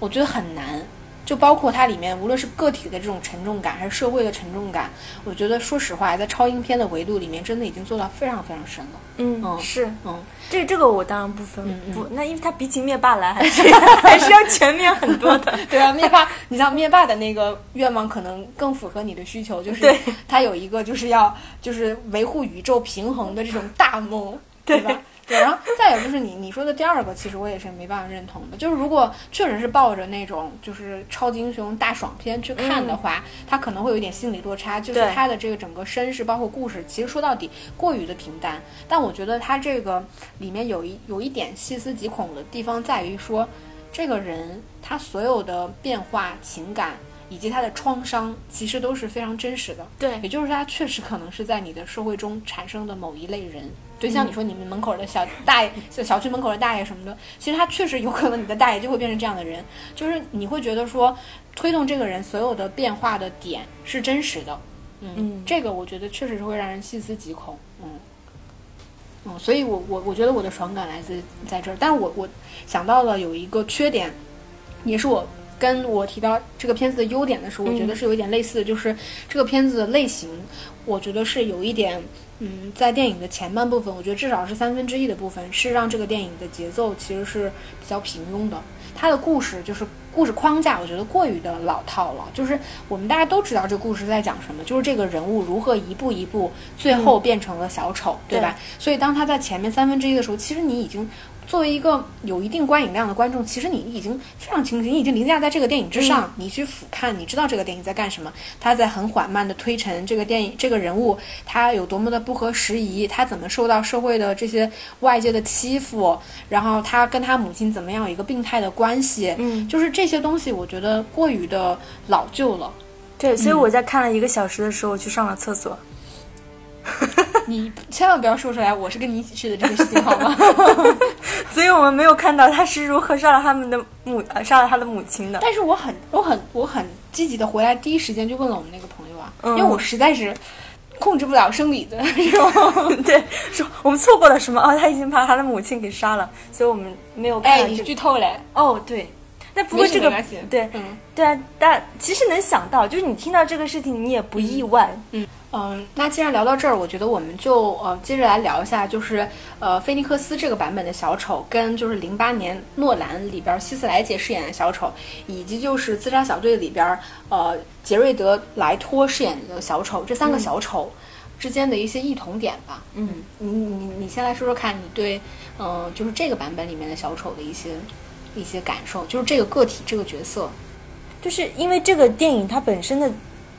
我觉得很难。就包括它里面，无论是个体的这种沉重感，还是社会的沉重感，我觉得说实话，在超英片的维度里面，真的已经做到非常非常深了。嗯，是，嗯，这这个我当然不分不，那因为它比起灭霸来，还是 还是要全面很多的。对啊，灭霸，你像灭霸的那个愿望，可能更符合你的需求，就是他有一个就是要就是维护宇宙平衡的这种大梦，对吧？对，然后再有就是你你说的第二个，其实我也是没办法认同的。就是如果确实是抱着那种就是超级英雄大爽片去看的话，他可能会有一点心理落差。就是他的这个整个身世，包括故事，其实说到底过于的平淡。但我觉得他这个里面有一有一点细思极恐的地方，在于说这个人他所有的变化、情感以及他的创伤，其实都是非常真实的。对，也就是他确实可能是在你的社会中产生的某一类人。就像你说，你们门口的小大爷，就小区门口的大爷什么的，其实他确实有可能，你的大爷就会变成这样的人。就是你会觉得说，推动这个人所有的变化的点是真实的。嗯，这个我觉得确实是会让人细思极恐。嗯，嗯，所以我我我觉得我的爽感来自在这儿。但是我我想到了有一个缺点，也是我跟我提到这个片子的优点的时候，我觉得是有一点类似的，就是这个片子的类型，我觉得是有一点。嗯，在电影的前半部分，我觉得至少是三分之一的部分是让这个电影的节奏其实是比较平庸的。它的故事就是故事框架，我觉得过于的老套了。就是我们大家都知道这故事在讲什么，就是这个人物如何一步一步最后变成了小丑，对吧？所以当他在前面三分之一的时候，其实你已经。作为一个有一定观影量的观众，其实你已经非常清晰，你已经凌驾在这个电影之上，你去俯瞰，你知道这个电影在干什么，他在很缓慢的推陈这个电影，这个人物他有多么的不合时宜，他怎么受到社会的这些外界的欺负，然后他跟他母亲怎么样有一个病态的关系，嗯，就是这些东西，我觉得过于的老旧了。对，所以我在看了一个小时的时候去上了厕所。你千万不要说出来，我是跟你一起去的这个事情，好吗？所以我们没有看到他是如何杀了他们的母，呃，杀了他的母亲的。但是我很，我很，我很积极的回来，第一时间就问了我们那个朋友啊，因为我实在是控制不了生理的这种，对，说我们错过了什么？哦，他已经把他的母亲给杀了，所以我们没有看。哎，你剧透嘞？哦，对。那不过这个对，嗯，对啊，但其实能想到，就是你听到这个事情，你也不意外，嗯。嗯，那既然聊到这儿，我觉得我们就呃接着来聊一下，就是呃菲尼克斯这个版本的小丑，跟就是零八年诺兰里边希斯莱杰饰演的小丑，以及就是自杀小队里边呃杰瑞德莱托饰演的小丑这三个小丑之间的一些异同点吧。嗯，你你你先来说说看，你对嗯就是这个版本里面的小丑的一些一些感受，就是这个个体这个角色，就是因为这个电影它本身的。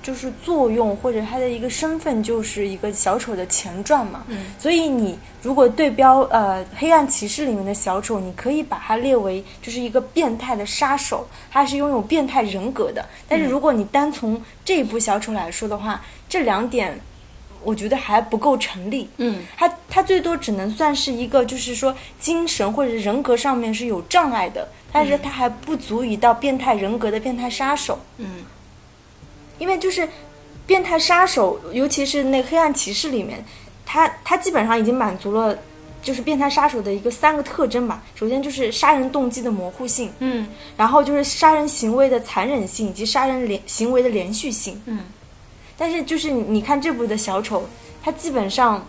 就是作用或者他的一个身份就是一个小丑的前传嘛，嗯，所以你如果对标呃黑暗骑士里面的小丑，你可以把它列为就是一个变态的杀手，他是拥有变态人格的。但是如果你单从这一部小丑来说的话，这两点我觉得还不够成立，嗯，他他最多只能算是一个就是说精神或者人格上面是有障碍的，但是他还不足以到变态人格的变态杀手，嗯。因为就是变态杀手，尤其是那黑暗骑士里面，他他基本上已经满足了，就是变态杀手的一个三个特征吧。首先就是杀人动机的模糊性，嗯，然后就是杀人行为的残忍性以及杀人连行为的连续性，嗯。但是就是你看这部的小丑，他基本上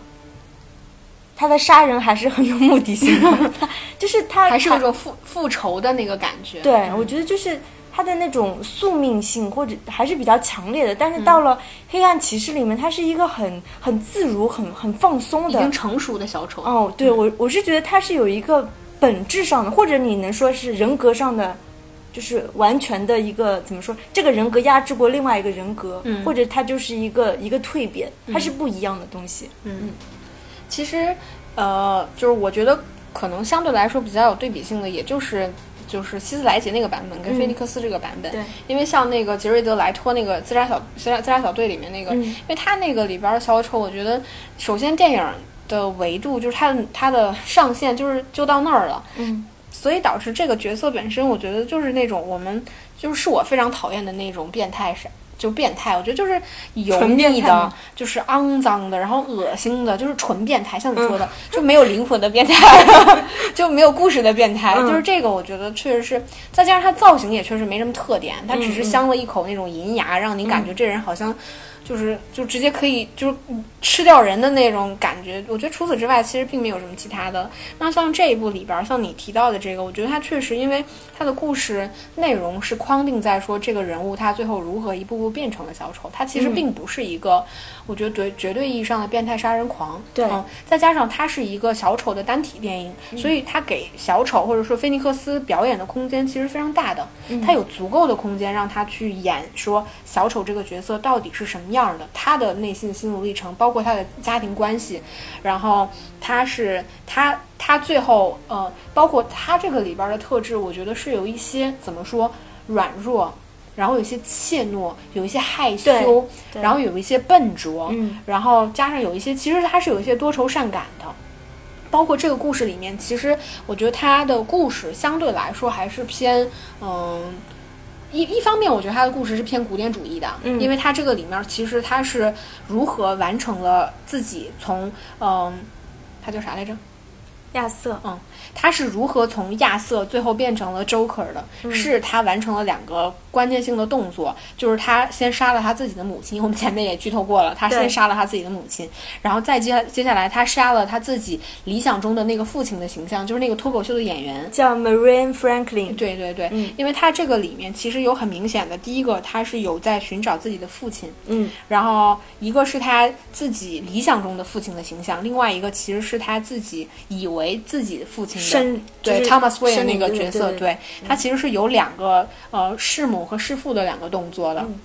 他的杀人还是很有目的性的，就是他还是有种复复仇的那个感觉。对，我觉得就是。他的那种宿命性或者还是比较强烈的，但是到了黑暗骑士里面，他是一个很很自如、很很放松的、已经成熟的小丑。哦，对我我是觉得他是有一个本质上的，或者你能说是人格上的就是完全的一个怎么说，这个人格压制过另外一个人格，嗯。或者他就是一个一个蜕变，它是不一样的东西。嗯，其实，呃，就是我觉得可能相对来说比较有对比性的，也就是就是希斯莱杰那个版本跟菲尼克斯这个版本。对，因为像那个杰瑞德莱托那个自杀小自杀自杀小队里面那个，嗯。因为他那个里边的小丑，我觉得首先电影的维度就是它的它的上限就是就到那儿了。嗯所以导致这个角色本身，我觉得就是那种我们就是是我非常讨厌的那种变态是，就变态，我觉得就是油腻的，就是肮脏的，然后恶心的，就是纯变态，像你说的，就没有灵魂的变态，就没有故事的变态，嗯。就是这个，我觉得确实是，再加上他造型也确实没什么特点，他只是镶了一口那种银牙，让你感觉这人好像。就是就直接可以就是吃掉人的那种感觉，我觉得除此之外其实并没有什么其他的。那像这一部里边儿，像你提到的这个，我觉得它确实因为它的故事内容是框定在说这个人物他最后如何一步步变成了小丑，他其实嗯。并不是一个，我觉得对绝对意义上的变态杀人狂。对嗯，再加上它是一个小丑的单体电影，所以它给小丑或者说菲尼克斯表演的空间其实非常大的，他有足够的空间让他去演说小丑这个角色到底是什么样的，他的内心心路历程，包括他的家庭关系，然后他是他他最后呃，包括他这个里边的特质，我觉得是有一些怎么说软弱。然后有一些怯懦，有一些害羞，然后有一些笨拙，嗯然后加上有一些，其实他是有一些多愁善感的。包括这个故事里面，其实我觉得他的故事相对来说还是偏，嗯，一一方面，我觉得他的故事是偏古典主义的，嗯因为他这个里面其实他是如何完成了自己从，嗯，他叫啥来着？亚瑟，他是如何从亚瑟最后变成了 Joker 的？嗯是他完成了两个关键性的动作，就是他先杀了他自己的母亲，我们前面也剧透过了，他先杀了他自己的母亲，然后再接接下来他杀了他自己理想中的那个父亲的形象，就是那个脱口秀的演员。叫 Marianne Franklin。对对对，嗯因为他这个里面其实有很明显的，第一个他是有在寻找自己的父亲，嗯然后一个是他自己理想中的父亲的形象，另外一个其实是他自己以为自己父亲对就是 Thomas Wayne 那个角色，对对他其实是有两个呃弑母和弑父的两个动作的。嗯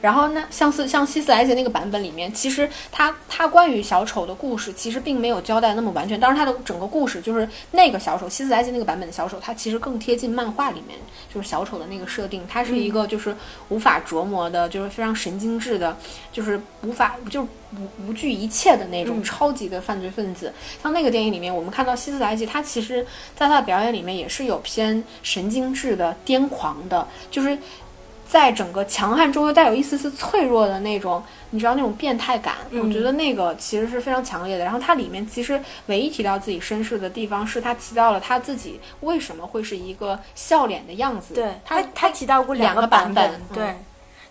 然后呢，像斯像希斯莱杰那个版本里面，其实他他关于小丑的故事其实并没有交代那么完全。当然，他的整个故事就是那个小丑希斯莱杰那个版本的小丑，他其实更贴近漫画里面就是小丑的那个设定。他是一个就是无法琢磨的，就是非常神经质的，就是无法就是无无惧一切的那种超级的犯罪分子。像那个电影里面，我们看到希斯莱杰，他其实在他的表演里面也是有偏神经质的、癫狂的，就是在整个强悍中又带有一丝丝脆弱的那种，你知道那种变态感。嗯我觉得那个其实是非常强烈的。然后它里面其实唯一提到自己身世的地方，是他提到了他自己为什么会是一个笑脸的样子。对他他提到过两个个版本本，嗯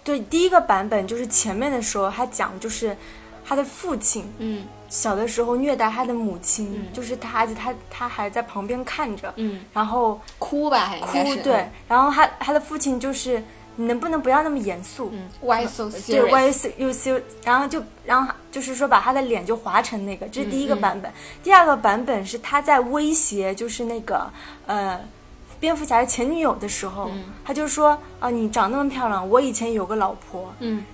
对，对，第一个版本就是前面的时候，他讲就是他的父亲嗯小的时候虐待他的母亲，嗯就是他，而且他他还在旁边看着，嗯，然后哭吧，还是，哭对，然后他他的父亲就是你能不能不要那么严肃？嗯，Why so 对 serious？，why is you so？然后就，然后就是说把他的脸就划成那个，这是第一个嗯嗯版本。第二个版本是他在威胁，就是那个呃，蝙蝠侠的前女友的时候，嗯他就说啊、你长那么漂亮，我以前有个老婆，嗯，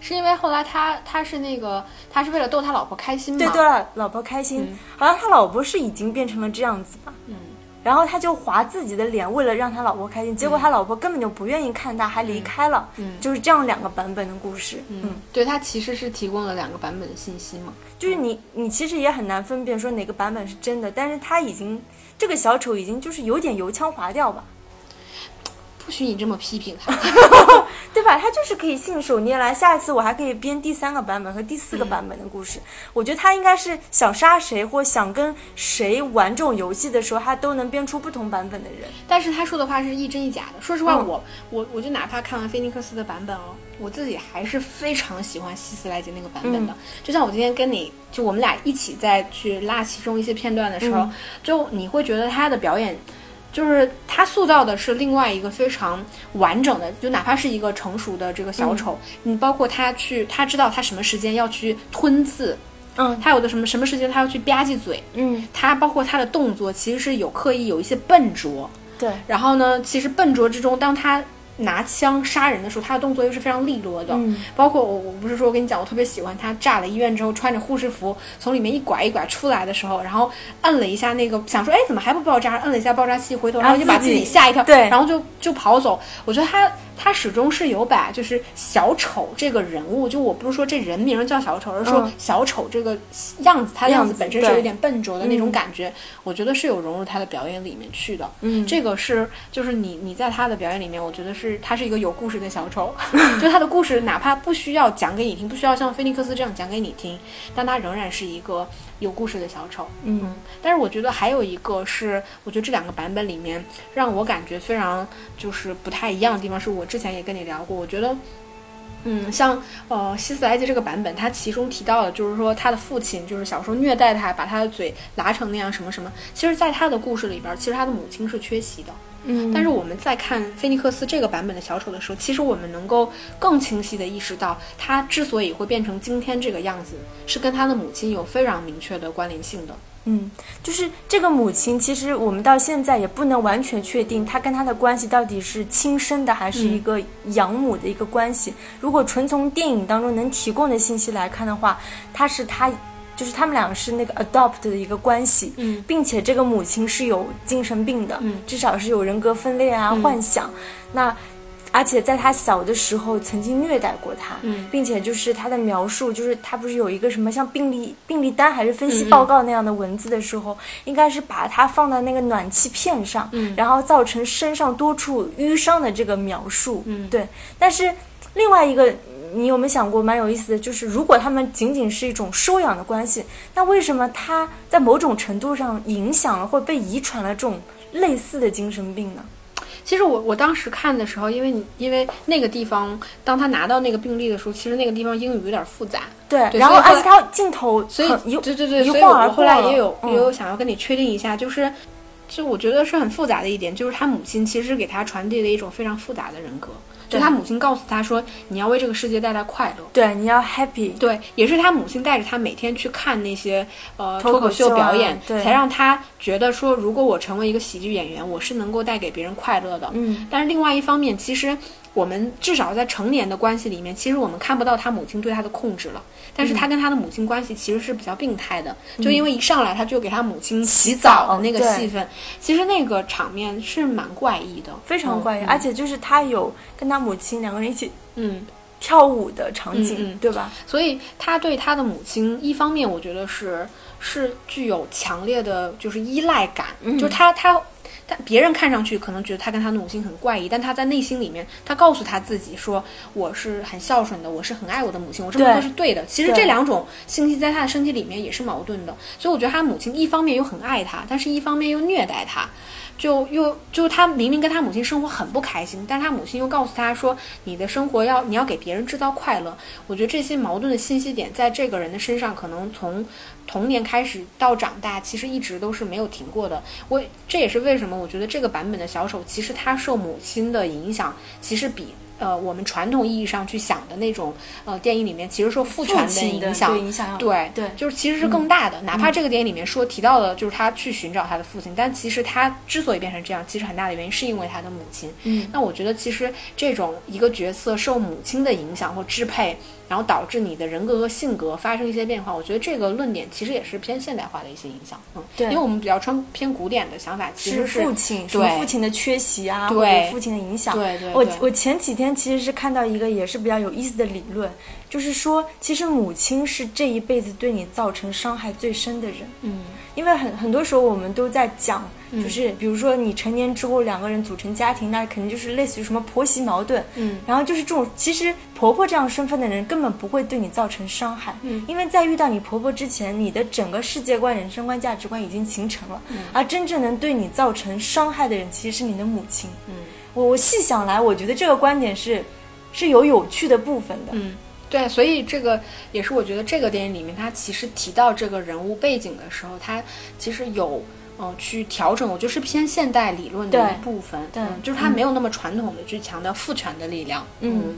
是因为后来他他是那个他是为了逗他老婆开心嘛？对，逗老婆开心。嗯好像他老婆是已经变成了这样子吧。嗯然后他就划自己的脸，为了让他老婆开心，结果他老婆根本就不愿意看他，还离开了。嗯就是这样两个版本的故事。嗯，对他其实是提供了两个版本的信息嘛。就是你你其实也很难分辨说哪个版本是真的，但是他已经这个小丑已经就是有点油腔滑调吧，不许你这么批评他。对吧？他就是可以信手拈来，下一次我还可以编第三个版本和第四个版本的故事。我觉得他应该是想杀谁或想跟谁玩这种游戏的时候，他都能编出不同版本的人。但是他说的话是一真一假的。说实话，嗯我我我就哪怕看完菲尼克斯的版本哦，我自己还是非常喜欢希斯莱杰那个版本的。就像我今天跟你就我们俩一起在去拉其中一些片段的时候，嗯就你会觉得他的表演。就是他塑造的是另外一个非常完整的，就哪怕是一个成熟的这个小丑，你包括他去，他知道他什么时间要去吞字，嗯。他有的什么什么时间他要去吧唧嘴，嗯，他包括他的动作其实是有刻意有一些笨拙，对，然后呢，其实笨拙之中，当他拿枪杀人的时候，他的动作又是非常利落的。嗯，包括我，我不是说我跟你讲，我特别喜欢他炸了医院之后，穿着护士服从里面一拐一拐出来的时候，然后摁了一下那个，想说，哎，怎么还不爆炸？摁了一下爆炸器，回头然后就把自己吓一跳，对，然后就就跑走。我觉得他。他始终是有把就是小丑这个人物，就我不是说这人名叫小丑，而是说小丑这个样子，他的样子本身是有点笨拙的那种感觉，我觉得是有融入他的表演里面去的。嗯，这个是就是你你在他的表演里面，我觉得是他是一个有故事的小丑，就他的故事哪怕不需要讲给你听，不需要像菲尼克斯这样讲给你听，但他仍然是一个。有故事的小丑，嗯，但是我觉得还有一个是，我觉得这两个版本里面让我感觉非常就是不太一样的地方，是我之前也跟你聊过，我觉得，嗯，像呃希斯莱杰这个版本，他其中提到的就是说他的父亲就是小时候虐待他，把他的嘴拉成那样什么什么，其实，在他的故事里边，其实他的母亲是缺席的。嗯，但是我们在看菲尼克斯这个版本的小丑的时候，其实我们能够更清晰地意识到，他之所以会变成今天这个样子，是跟他的母亲有非常明确的关联性的。嗯，就是这个母亲，其实我们到现在也不能完全确定他跟他的关系到底是亲生的，还是一个养母的一个关系。如果纯从电影当中能提供的信息来看的话，他是他。就是他们两个是那个 adopt 的一个关系，嗯，并且这个母亲是有精神病的，嗯，至少是有人格分裂啊、幻想，那而且在他小的时候曾经虐待过他，嗯，并且就是他的描述，就是他不是有一个什么像病历病历单还是分析报告那样的文字的时候，应该是把它放在那个暖气片上，嗯，然后造成身上多处淤伤的这个描述，嗯，对，但是另外一个。你有没有想过，蛮有意思的，就是如果他们仅仅是一种收养的关系，那为什么他在某种程度上影响了或被遗传了这种类似的精神病呢？其实我我当时看的时候，因为你因为那个地方，当他拿到那个病历的时候，其实那个地方英语有点复杂。对，然后而且他镜头，所以对对对，一晃而后来也有也有想要跟你确定一下，就是就我觉得是很复杂的一点，就是他母亲其实给他传递了一种非常复杂的人格。就他母亲告诉他说：“你要为这个世界带来快乐。”对，你要 happy。对，也是他母亲带着他每天去看那些呃脱口秀表演，才让他觉得说，如果我成为一个喜剧演员，我是能够带给别人快乐的。嗯。但是另外一方面，其实我们至少在成年的关系里面，其实我们看不到他母亲对他的控制了。但是他跟他的母亲关系其实是比较病态的，就因为一上来他就给他母亲洗澡的那个戏份，其实那个场面是蛮怪异的，非常怪异。而且就是他有跟他母亲两个人一起嗯跳舞的场景，对吧？所以他对他的母亲，一方面我觉得是是具有强烈的就是依赖感，就他他。但别人看上去可能觉得他跟他的母亲很怪异，但他在内心里面，他告诉他自己说：“我是很孝顺的，我是很爱我的母亲，我这么做是对的。”其实这两种信息在他的身体里面也是矛盾的，所以我觉得他母亲一方面又很爱他，但是一方面又虐待他。就又就他明明跟他母亲生活很不开心，但他母亲又告诉他说：“你的生活要你要给别人制造快乐。”我觉得这些矛盾的信息点在这个人的身上，可能从童年开始到长大，其实一直都是没有停过的。我这也是为什么我觉得这个版本的小丑，其实他受母亲的影响，其实比。呃，我们传统意义上去想的那种呃电影里面，其实受父权的影响，对对，就是其实是更大的。哪怕这个电影里面说提到的，就是他去寻找他的父亲，但其实他之所以变成这样，其实很大的原因是因为他的母亲。嗯，那我觉得其实这种一个角色受母亲的影响或支配。然后导致你的人格和性格发生一些变化，我觉得这个论点其实也是偏现代化的一些影响，嗯，对，因为我们比较穿偏古典的想法，其实是父亲，对父亲的缺席啊，对父亲的影响，对对。我我前几天其实是看到一个也是比较有意思的理论，就是说其实母亲是这一辈子对你造成伤害最深的人，嗯，因为很很多时候我们都在讲。就是比如说你成年之后两个人组成家庭，那肯定就是类似于什么婆媳矛盾。嗯，然后就是这种，其实婆婆这样身份的人根本不会对你造成伤害。嗯，因为在遇到你婆婆之前，你的整个世界观、人生观、价值观已经形成了。嗯，而真正能对你造成伤害的人，其实是你的母亲。嗯，我我细想来，我觉得这个观点是是有有趣的部分的。嗯，对，所以这个也是我觉得这个电影里面，他其实提到这个人物背景的时候，他其实有。嗯，去调整，我觉得是偏现代理论的一部分，对，就是它没有那么传统的去强调父权的力量。嗯，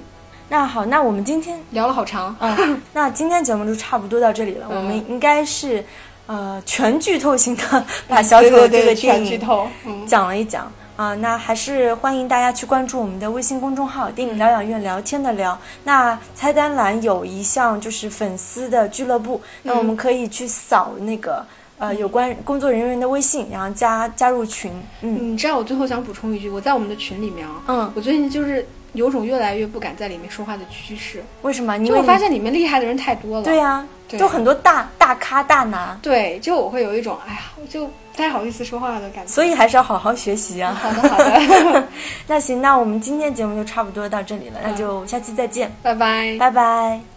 那好，那我们今天聊了好长，嗯，那今天节目就差不多到这里了。我们应该是呃全剧透型的 把小丑这个电影剧透讲了一讲。啊、那还是欢迎大家去关注我们的微信公众号“电影疗养院聊天的聊”。那菜单栏有一项就是粉丝的俱乐部，那我们可以去扫那个呃有关工作人员的微信，然后加加入群。嗯你知道我最后想补充一句，我在我们的群里面啊，嗯，我最近就是有种越来越不敢在里面说话的趋势，为什么？因就为你我发现里面厉害的人太多了。对呀、对就很多大大咖大拿，对，就我会有一种哎呀，我就不太好意思说话的感觉。所以还是要好好学习啊。好 的好的，那行，那我们今天节目就差不多到这里了，那就下期再见，拜拜。拜拜。